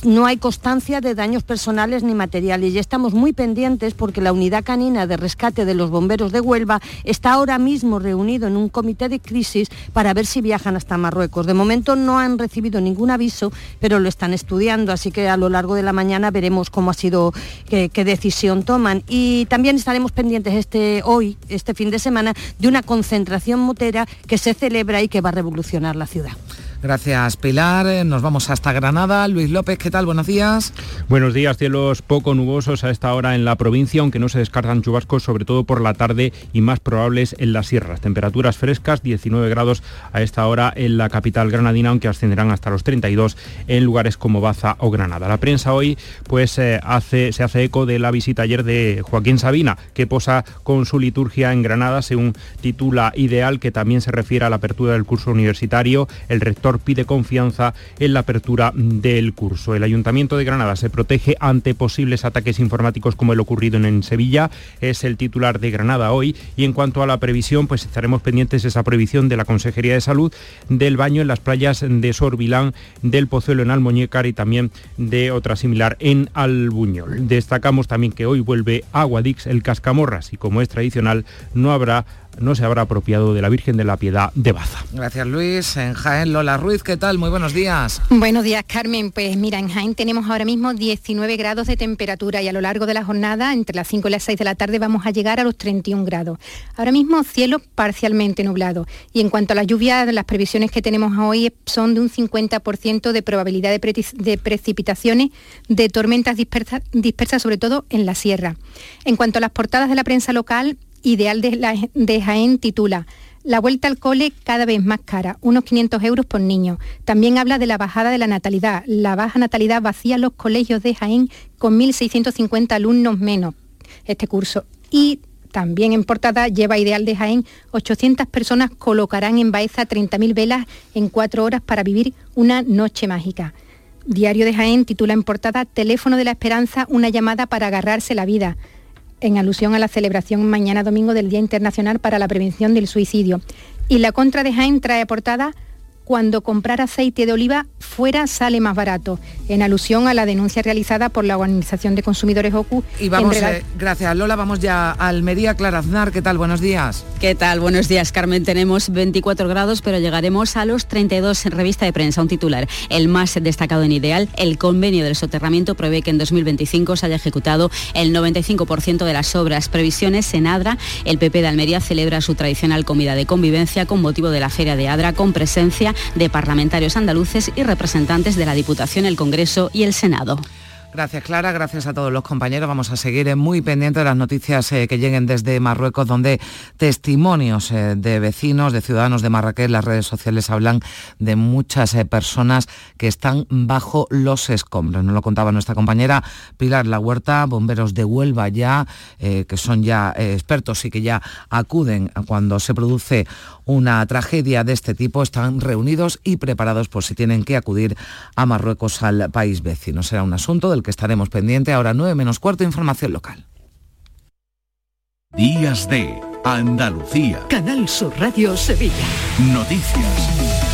No hay constancia de daños personales ni materiales y estamos muy pendientes porque la unidad canina de rescate de los bomberos de Huelva está ahora mismo reunido en un comité de crisis para ver si viajan hasta Marruecos. De momento no han recibido ningún aviso, pero lo están estudiando, así que a lo largo de la mañana veremos cómo ha sido, qué, decisión toman. Y también estaremos pendientes este hoy, este fin de semana, de una concentración motera que se celebra y que va a revolucionar la ciudad.
Gracias, Pilar. Eh, Nos vamos hasta Granada. Luis López, ¿qué tal? Buenos días.
Buenos días, cielos poco nubosos a esta hora en la provincia, aunque no se descartan chubascos, sobre todo por la tarde y más probables en las sierras. Temperaturas frescas, 19 grados a esta hora en la capital granadina, aunque ascenderán hasta los 32 en lugares como Baza o Granada. La prensa hoy pues eh, hace, se hace eco de la visita ayer de Joaquín Sabina, que posa con su liturgia en Granada, según titula Ideal, que también se refiere a la apertura del curso universitario. El rector pide confianza en la apertura del curso. El Ayuntamiento de Granada se protege ante posibles ataques informáticos como el ocurrido en, Sevilla. Es el titular de Granada hoy. Y en cuanto a la previsión, pues estaremos pendientes de esa previsión de la Consejería de Salud del baño en las playas de Sorbilán, del Pozuelo en Almuñécar y también de otra similar en Albuñol. Destacamos también que hoy vuelve a Guadix el Cascamorras y como es tradicional no habrá no se habrá apropiado de la Virgen de la Piedad de Baza.
Gracias Luis. En Jaén, Lola Ruiz, ¿qué tal? Muy buenos días.
Buenos días Carmen. Pues mira, en Jaén tenemos ahora mismo 19 grados de temperatura y a lo largo de la jornada, entre las 5 y las 6 de la tarde, vamos a llegar a los 31 grados. Ahora mismo cielo parcialmente nublado. Y en cuanto a las lluvias, las previsiones que tenemos hoy son de un 50% de probabilidad de, precipitaciones de tormentas dispersas, dispersas, sobre todo en la sierra. En cuanto a las portadas de la prensa local, Ideal de, Jaén titula la vuelta al cole cada vez más cara, unos 500 euros por niño. También habla de la bajada de la natalidad. La baja natalidad vacía los colegios de Jaén con 1.650 alumnos menos este curso. Y también en portada lleva Ideal de Jaén, 800 personas colocarán en Baeza 30.000 velas en cuatro horas para vivir una noche mágica. Diario de Jaén titula en portada Teléfono de la Esperanza, una llamada para agarrarse la vida en alusión a la celebración mañana domingo del Día Internacional para la Prevención del Suicidio. Y la contra de Jaén trae portada cuando comprar aceite de oliva fuera sale más barato, en alusión a la denuncia realizada por la Organización de Consumidores OCU.
Y vamos, eh, gracias Lola, vamos ya a Almería, Clara Aznar, ¿qué tal? Buenos días.
¿Qué tal? Buenos días, Carmen. Tenemos 24 grados, pero llegaremos a los 32 en revista de prensa, un titular. El más destacado en Ideal, el convenio del soterramiento prevé que en 2025 se haya ejecutado el 95% de las obras. Previsiones en Adra, el PP de Almería celebra su tradicional comida de convivencia con motivo de la Feria de Adra, con presencia de parlamentarios andaluces y representantes de la Diputación, el Congreso y el Senado.
Gracias Clara, gracias a todos los compañeros. Vamos a seguir muy pendientes de las noticias eh, que lleguen desde Marruecos, donde testimonios eh, de vecinos, de ciudadanos de Marrakech, las redes sociales hablan de muchas eh, personas que están bajo los escombros. Nos lo contaba nuestra compañera Pilar La Huerta, bomberos de Huelva ya, que son ya expertos y que ya acuden cuando se produce una tragedia de este tipo, están reunidos y preparados por si tienen que acudir a Marruecos al país vecino. Será un asunto del que estaremos pendientes. Ahora 9 menos cuarto, información local.
Días de Andalucía.
Canal Sur Radio Sevilla.
Noticias.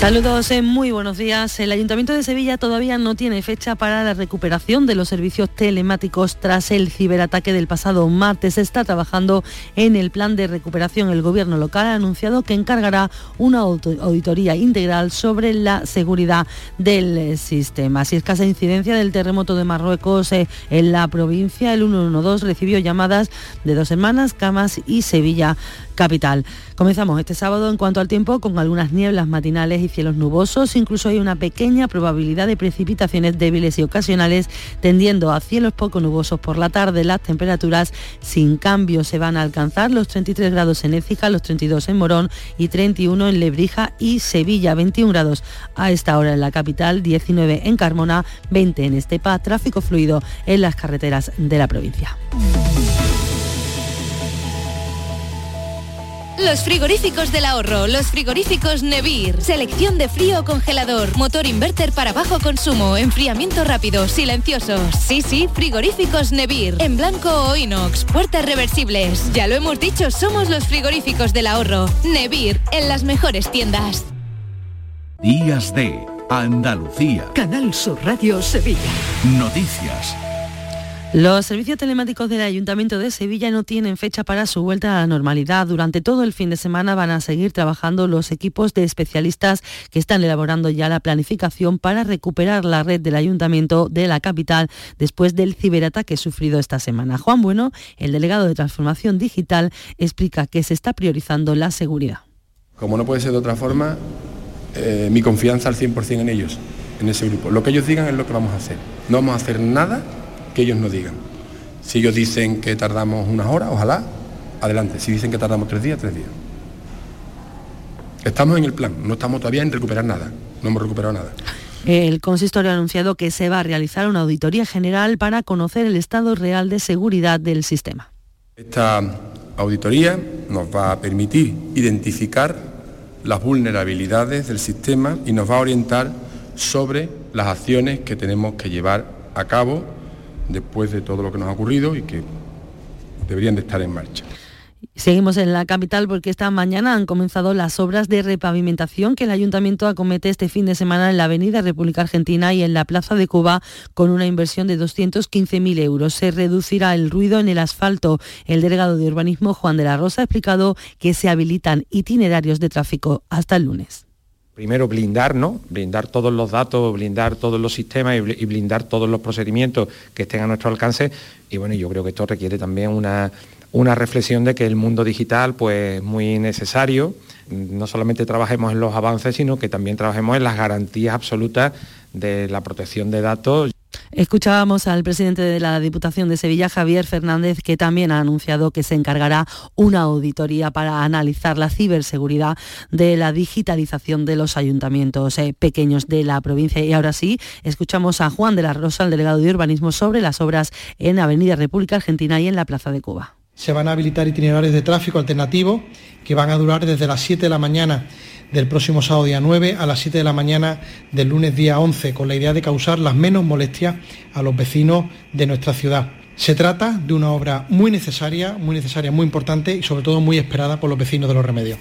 Saludos, eh, muy buenos días. El Ayuntamiento de Sevilla todavía no tiene fecha para la recuperación de los servicios telemáticos tras el ciberataque del pasado martes. está trabajando en el plan de recuperación. El gobierno local ha anunciado que encargará una auditoría integral sobre la seguridad del eh, sistema. Si escasa incidencia del terremoto de Marruecos eh, en la provincia, el 112 recibió llamadas de dos hermanas, Camas y Sevilla capital. Comenzamos este sábado en cuanto al tiempo con algunas nieblas matinales y cielos nubosos. Incluso hay una pequeña probabilidad de precipitaciones débiles y ocasionales tendiendo a cielos poco nubosos por la tarde. Las temperaturas sin cambio se van a alcanzar los 33 grados en Écija, los 32 en Morón y 31 en Lebrija y Sevilla. 21 grados a esta hora en la capital, 19 en Carmona, 20 en Estepa. Tráfico fluido en las carreteras de la provincia.
Los frigoríficos del ahorro, los frigoríficos Nevir. Selección de frío o congelador, motor inverter para bajo consumo, enfriamiento rápido, silenciosos. Sí, sí, frigoríficos Nevir. En blanco o inox, puertas reversibles. Ya lo hemos dicho, somos los frigoríficos del ahorro. Nevir, en las mejores tiendas.
Días de Andalucía.
Canal Sur Radio Sevilla.
Noticias.
Los servicios telemáticos del Ayuntamiento de Sevilla no tienen fecha para su vuelta a la normalidad. Durante todo el fin de semana van a seguir trabajando los equipos de especialistas que están elaborando ya la planificación para recuperar la red del Ayuntamiento de la capital después del ciberataque sufrido esta semana. Juan Bueno, el delegado de Transformación Digital, explica que se está priorizando la seguridad.
Como no puede ser de otra forma, eh, mi confianza al 100% en ellos, en ese grupo. Lo que ellos digan es lo que vamos a hacer. No vamos a hacer nada que ellos nos digan. Si ellos dicen que tardamos unas horas, ojalá, adelante. Si dicen que tardamos tres días, tres días. Estamos en el plan, no estamos todavía en recuperar nada, no hemos recuperado nada.
El consistorio ha anunciado que se va a realizar una auditoría general para conocer el estado real de seguridad del sistema.
Esta auditoría nos va a permitir identificar las vulnerabilidades del sistema y nos va a orientar sobre las acciones que tenemos que llevar a cabo después de todo lo que nos ha ocurrido y que deberían de estar en marcha.
Seguimos en la capital porque esta mañana han comenzado las obras de repavimentación que el ayuntamiento acomete este fin de semana en la Avenida República Argentina y en la Plaza de Cuba con una inversión de 215.000 euros. Se reducirá el ruido en el asfalto. El delegado de urbanismo Juan de la Rosa ha explicado que se habilitan itinerarios de tráfico hasta el lunes
primero blindar, ¿no? Blindar todos los datos, blindar todos los sistemas y blindar todos los procedimientos que estén a nuestro alcance. Y bueno, yo creo que esto requiere también una, una reflexión de que el mundo digital pues es muy necesario. No solamente trabajemos en los avances, sino que también trabajemos en las garantías absolutas de la protección de datos.
Escuchábamos al presidente de la Diputación de Sevilla, Javier Fernández, que también ha anunciado que se encargará una auditoría para analizar la ciberseguridad de la digitalización de los ayuntamientos eh, pequeños de la provincia. Y ahora sí, escuchamos a Juan de la Rosa, el delegado de Urbanismo, sobre las obras en Avenida República Argentina y en la Plaza de Cuba.
Se van a habilitar itinerarios de tráfico alternativos que van a durar desde las 7 de la mañana del próximo sábado día 9 a las 7 de la mañana del lunes día 11, con la idea de causar las menos molestias a los vecinos de nuestra ciudad. Se trata de una obra muy necesaria, muy necesaria, muy importante y sobre todo muy esperada por los vecinos de los remedios.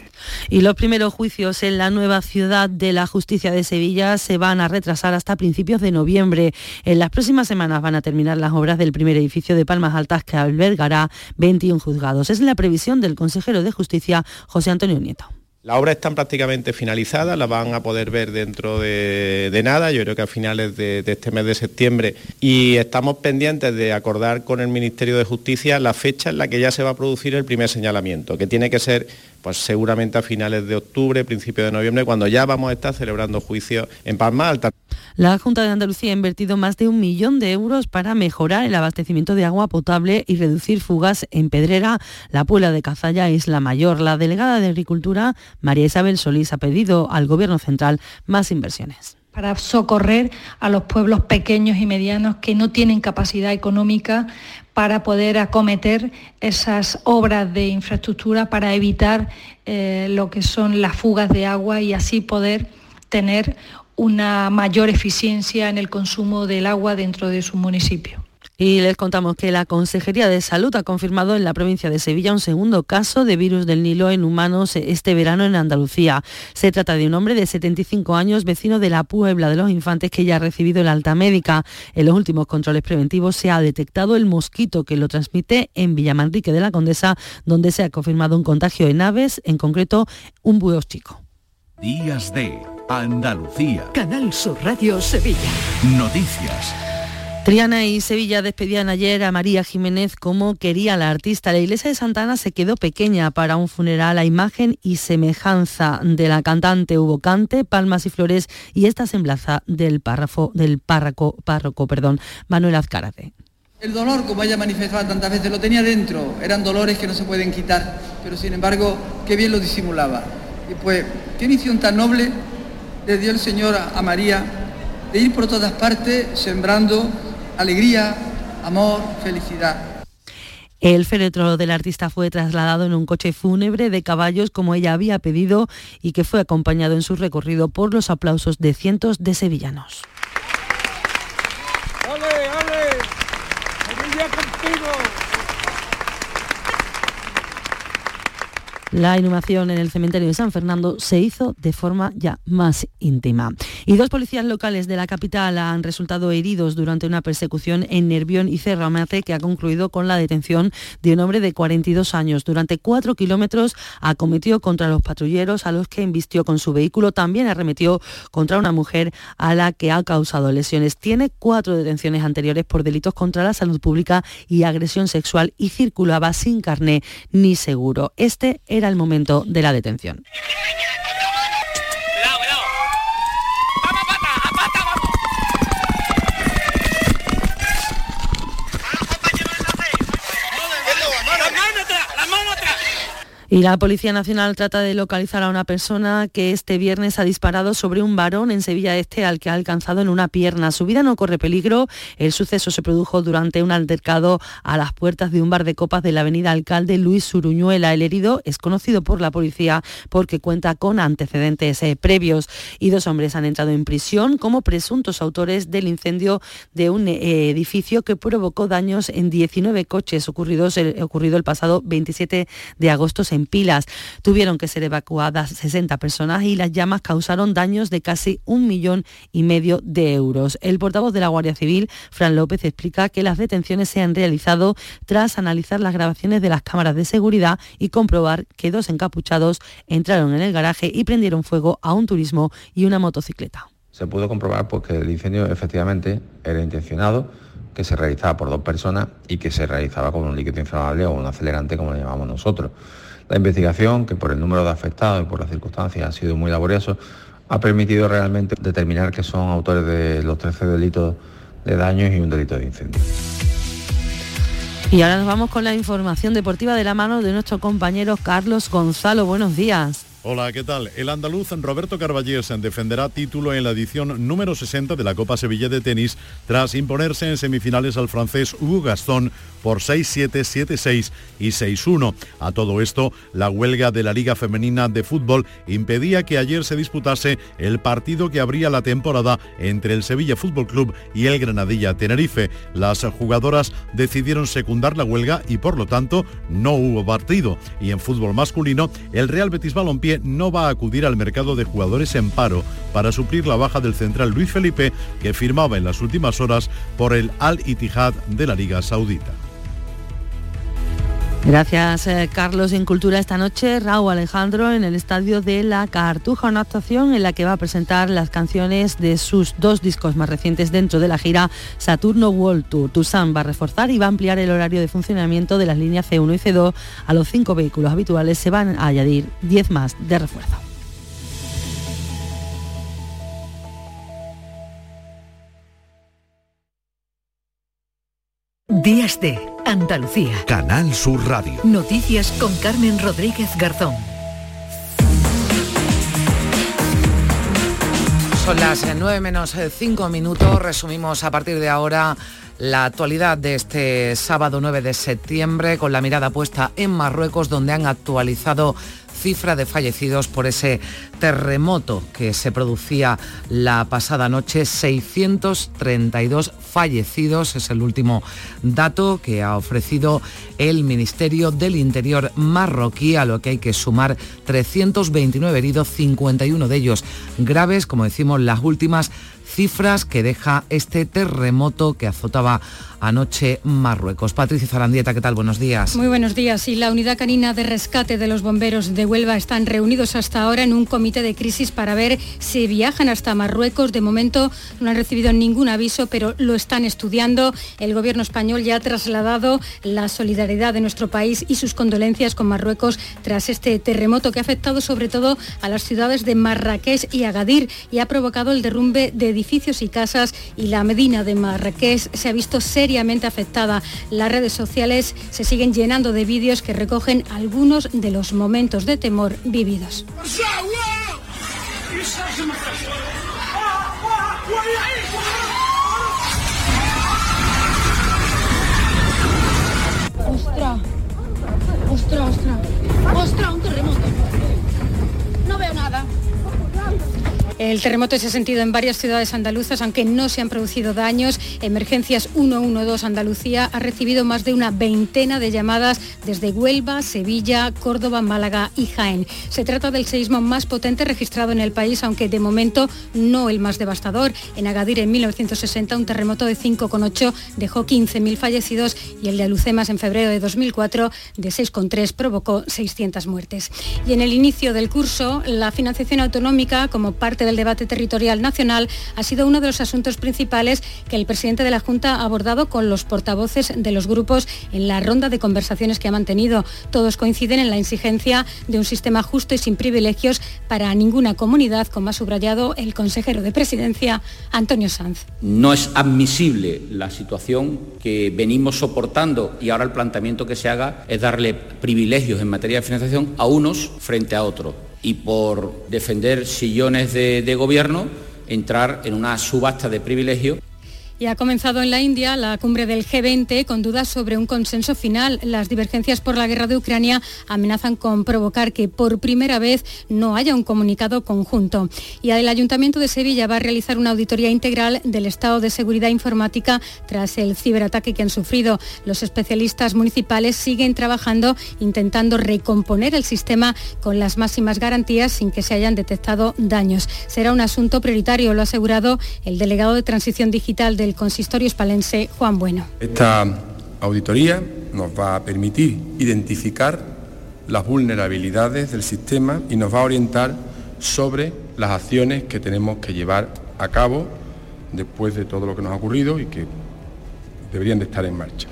Y los primeros juicios en la nueva ciudad de la justicia de Sevilla se van a retrasar hasta principios de noviembre. En las próximas semanas van a terminar las obras del primer edificio de Palmas Altas que albergará 21 juzgados. Es la previsión del consejero de justicia José Antonio Nieto.
La obra está prácticamente finalizada, la van a poder ver dentro de, nada, yo creo que a finales de, este mes de septiembre, y estamos pendientes de acordar con el Ministerio de Justicia la fecha en la que ya se va a producir el primer señalamiento, que tiene que ser pues seguramente a finales de octubre, principio de noviembre, cuando ya vamos a estar celebrando juicios en Palma Alta.
La Junta de Andalucía ha invertido más de un millón de euros para mejorar el abastecimiento de agua potable y reducir fugas en Pedrera. La Puebla de Cazalla es la mayor. La delegada de Agricultura, María Isabel Solís, ha pedido al Gobierno central más inversiones
para socorrer a los pueblos pequeños y medianos que no tienen capacidad económica para poder acometer esas obras de infraestructura para evitar eh, lo que son las fugas de agua y así poder tener una mayor eficiencia en el consumo del agua dentro de su municipio.
Y les contamos que la Consejería de Salud ha confirmado en la provincia de Sevilla un segundo caso de virus del Nilo en humanos este verano en Andalucía. Se trata de un hombre de 75 años, vecino de la Puebla de los Infantes, que ya ha recibido el alta médica. En los últimos controles preventivos se ha detectado el mosquito que lo transmite en Villamanrique de la Condesa, donde se ha confirmado un contagio en aves, en concreto un búho chico.
Días de Andalucía.
Canal Sur Radio Sevilla.
Noticias.
Triana y Sevilla despedían ayer a María Jiménez como quería la artista. La iglesia de Santana se quedó pequeña para un funeral a imagen y semejanza de la cantante. Hubo cante, palmas y flores y esta semblanza del párrafo del párroco, párroco, perdón, Manuel Azcárate.
El dolor, como ella manifestaba tantas veces, lo tenía dentro. Eran dolores que no se pueden quitar, pero sin embargo, qué bien lo disimulaba. Y pues, qué misión tan noble le dio el Señor a María de ir por todas partes sembrando alegría, amor, felicidad.
El féretro del artista fue trasladado en un coche fúnebre de caballos como ella había pedido y que fue acompañado en su recorrido por los aplausos de cientos de sevillanos. La inhumación en el cementerio de San Fernando se hizo de forma ya más íntima. Y dos policías locales de la capital han resultado heridos durante una persecución en Nervión y Cerramate que ha concluido con la detención de un hombre de 42 años. Durante cuatro kilómetros acometió contra los patrulleros a los que embistió con su vehículo. También arremetió contra una mujer a la que ha causado lesiones. Tiene cuatro detenciones anteriores por delitos contra la salud pública y agresión sexual y circulaba sin carné ni seguro. Este era el momento de la detención. Y la Policía Nacional trata de localizar a una persona que este viernes ha disparado sobre un varón en Sevilla Este al que ha alcanzado en una pierna. Su vida no corre peligro. El suceso se produjo durante un altercado a las puertas de un bar de copas de la avenida Alcalde Luis Suruñuela. El herido es conocido por la policía porque cuenta con antecedentes eh, previos y dos hombres han entrado en prisión como presuntos autores del incendio de un eh, edificio que provocó daños en 19 coches ocurridos, ocurrido el pasado 27 de agosto pilas. Tuvieron que ser evacuadas 60 personas y las llamas causaron daños de casi un millón y medio de euros. El portavoz de la Guardia Civil, Fran López, explica que las detenciones se han realizado tras analizar las grabaciones de las cámaras de seguridad y comprobar que dos encapuchados entraron en el garaje y prendieron fuego a un turismo y una motocicleta.
Se pudo comprobar pues, que el incendio efectivamente era intencionado, que se realizaba por dos personas y que se realizaba con un líquido inflamable o un acelerante como le llamamos nosotros. La investigación, que por el número de afectados y por las circunstancias ha sido muy laborioso, ha permitido realmente determinar que son autores de los 13 delitos de daños y un delito de incendio.
Y ahora nos vamos con la información deportiva de la mano de nuestro compañero Carlos Gonzalo. Buenos días.
Hola, ¿qué tal? El andaluz Roberto Carballés defenderá título en la edición número 60 de la Copa Sevilla de Tenis tras imponerse en semifinales al francés Hugo Gastón por 6-7, 7-6 y 6-1. A todo esto, la huelga de la Liga Femenina de Fútbol impedía que ayer se disputase el partido que abría la temporada entre el Sevilla Fútbol Club y el Granadilla Tenerife. Las jugadoras decidieron secundar la huelga y por lo tanto no hubo partido. Y en fútbol masculino, el Real Betis Balompié no va a acudir al mercado de jugadores en paro para suplir la baja del central Luis Felipe que firmaba en las últimas horas por el Al Ittihad de la Liga Saudita.
Gracias, eh, Carlos. En Cultura esta noche, Raúl Alejandro en el estadio de La Cartuja, una actuación en la que va a presentar las canciones de sus dos discos más recientes dentro de la gira Saturno World Tour. Tucson va a reforzar y va a ampliar el horario de funcionamiento de las líneas C1 y C2 a los cinco vehículos habituales. Se van a añadir 10 más de refuerzo.
Días de Andalucía.
Canal Sur Radio.
Noticias con Carmen Rodríguez Garzón.
Son las 9 menos 5 minutos. Resumimos a partir de ahora la actualidad de este sábado 9 de septiembre con la mirada puesta en Marruecos donde han actualizado cifra de fallecidos por ese terremoto que se producía la pasada noche. 632 fallecidos es el último dato que ha ofrecido el Ministerio del Interior marroquí, a lo que hay que sumar 329 heridos, 51 de ellos graves, como decimos, las últimas cifras que deja este terremoto que azotaba anoche Marruecos. Patricia Zarandieta, ¿qué tal? Buenos días.
Muy buenos días. Y la unidad canina de rescate de los bomberos de Huelva están reunidos hasta ahora en un comité de crisis para ver si viajan hasta Marruecos. De momento no han recibido ningún aviso, pero lo están estudiando. El gobierno español ya ha trasladado la solidaridad de nuestro país y sus condolencias con Marruecos tras este terremoto que ha afectado sobre todo a las ciudades de Marrakech y Agadir y ha provocado el derrumbe de edificios y casas y la Medina de Marrakech se ha visto afectada. Las redes sociales se siguen llenando de vídeos que recogen algunos de los momentos de temor vividos.
¡Ostras! ¡Ostras, ostras! ¡Ostras,
El terremoto se ha sentido en varias ciudades andaluzas, aunque no se han producido daños. Emergencias 112 Andalucía ha recibido más de una veintena de llamadas desde Huelva, Sevilla, Córdoba, Málaga y Jaén. Se trata del seísmo más potente registrado en el país, aunque de momento no el más devastador. En Agadir en 1960 un terremoto de 5,8 dejó 15.000 fallecidos y el de Alucemas en febrero de 2004 de 6,3 provocó 600 muertes. Y en el inicio del curso, la financiación autonómica como parte del debate territorial nacional ha sido uno de los asuntos principales que el presidente de la Junta ha abordado con los portavoces de los grupos en la ronda de conversaciones que ha mantenido. Todos coinciden en la exigencia de un sistema justo y sin privilegios para ninguna comunidad, como ha subrayado el consejero de Presidencia, Antonio Sanz.
No es admisible la situación que venimos soportando y ahora el planteamiento que se haga es darle privilegios en materia de financiación a unos frente a otros y por defender sillones de, gobierno entrar en una subasta de privilegios
y ha comenzado en la India la cumbre del G20 con dudas sobre un consenso final. Las divergencias por la guerra de Ucrania amenazan con provocar que por primera vez no haya un comunicado conjunto. Y el Ayuntamiento de Sevilla va a realizar una auditoría integral del estado de seguridad informática tras el ciberataque que han sufrido. Los especialistas municipales siguen trabajando intentando recomponer el sistema con las máximas garantías sin que se hayan detectado daños. Será un asunto prioritario, lo ha asegurado el delegado de Transición Digital del el consistorio hispalense Juan Bueno.
Esta auditoría nos va a permitir identificar las vulnerabilidades del sistema y nos va a orientar sobre las acciones que tenemos que llevar a cabo después de todo lo que nos ha ocurrido y que deberían de estar en marcha.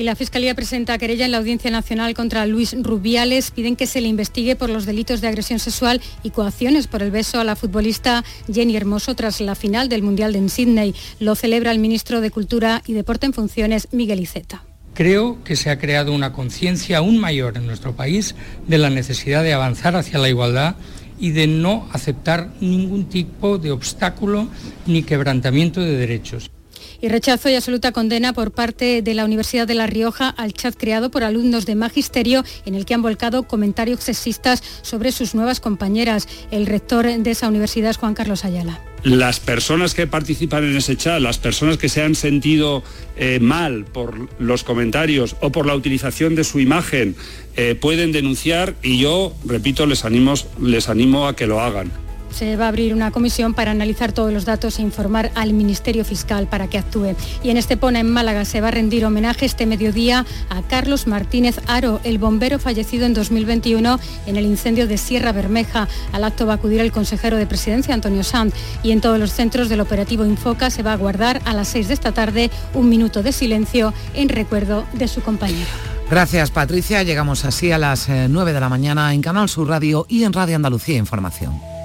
Y la Fiscalía presenta querella en la Audiencia Nacional contra Luis Rubiales. Piden que se le investigue por los delitos de agresión sexual y coacciones por el beso a la futbolista Jenny Hermoso tras la final del Mundial de Sydney. Lo celebra el ministro de Cultura y Deporte en funciones, Miguel Iceta.
Creo que se ha creado una conciencia aún mayor en nuestro país de la necesidad de avanzar hacia la igualdad y de no aceptar ningún tipo de obstáculo ni quebrantamiento de derechos
y rechazo y absoluta condena por parte de la Universidad de La Rioja al chat creado por alumnos de magisterio en el que han volcado comentarios sexistas sobre sus nuevas compañeras. El rector de esa universidad es Juan Carlos Ayala
las personas que participan en ese chat, las personas que se han sentido eh, mal por los comentarios o por la utilización de su imagen, eh, pueden denunciar y yo, repito, les animo, les animo a que lo hagan.
Se va a abrir una comisión para analizar todos los datos e informar al Ministerio Fiscal para que actúe. Y en Estepona, en Málaga, se va a rendir homenaje este mediodía a Carlos Martínez Aro, el bombero fallecido en 2021 en el incendio de Sierra Bermeja. Al acto va a acudir el consejero de Presidencia, Antonio Sanz. Y en todos los centros del operativo Infoca se va a guardar a las 6 de esta tarde un minuto de silencio en recuerdo de su compañero.
Gracias Patricia, llegamos así a las 9 eh, de la mañana en Canal Sur Radio y en Radio Andalucía Información.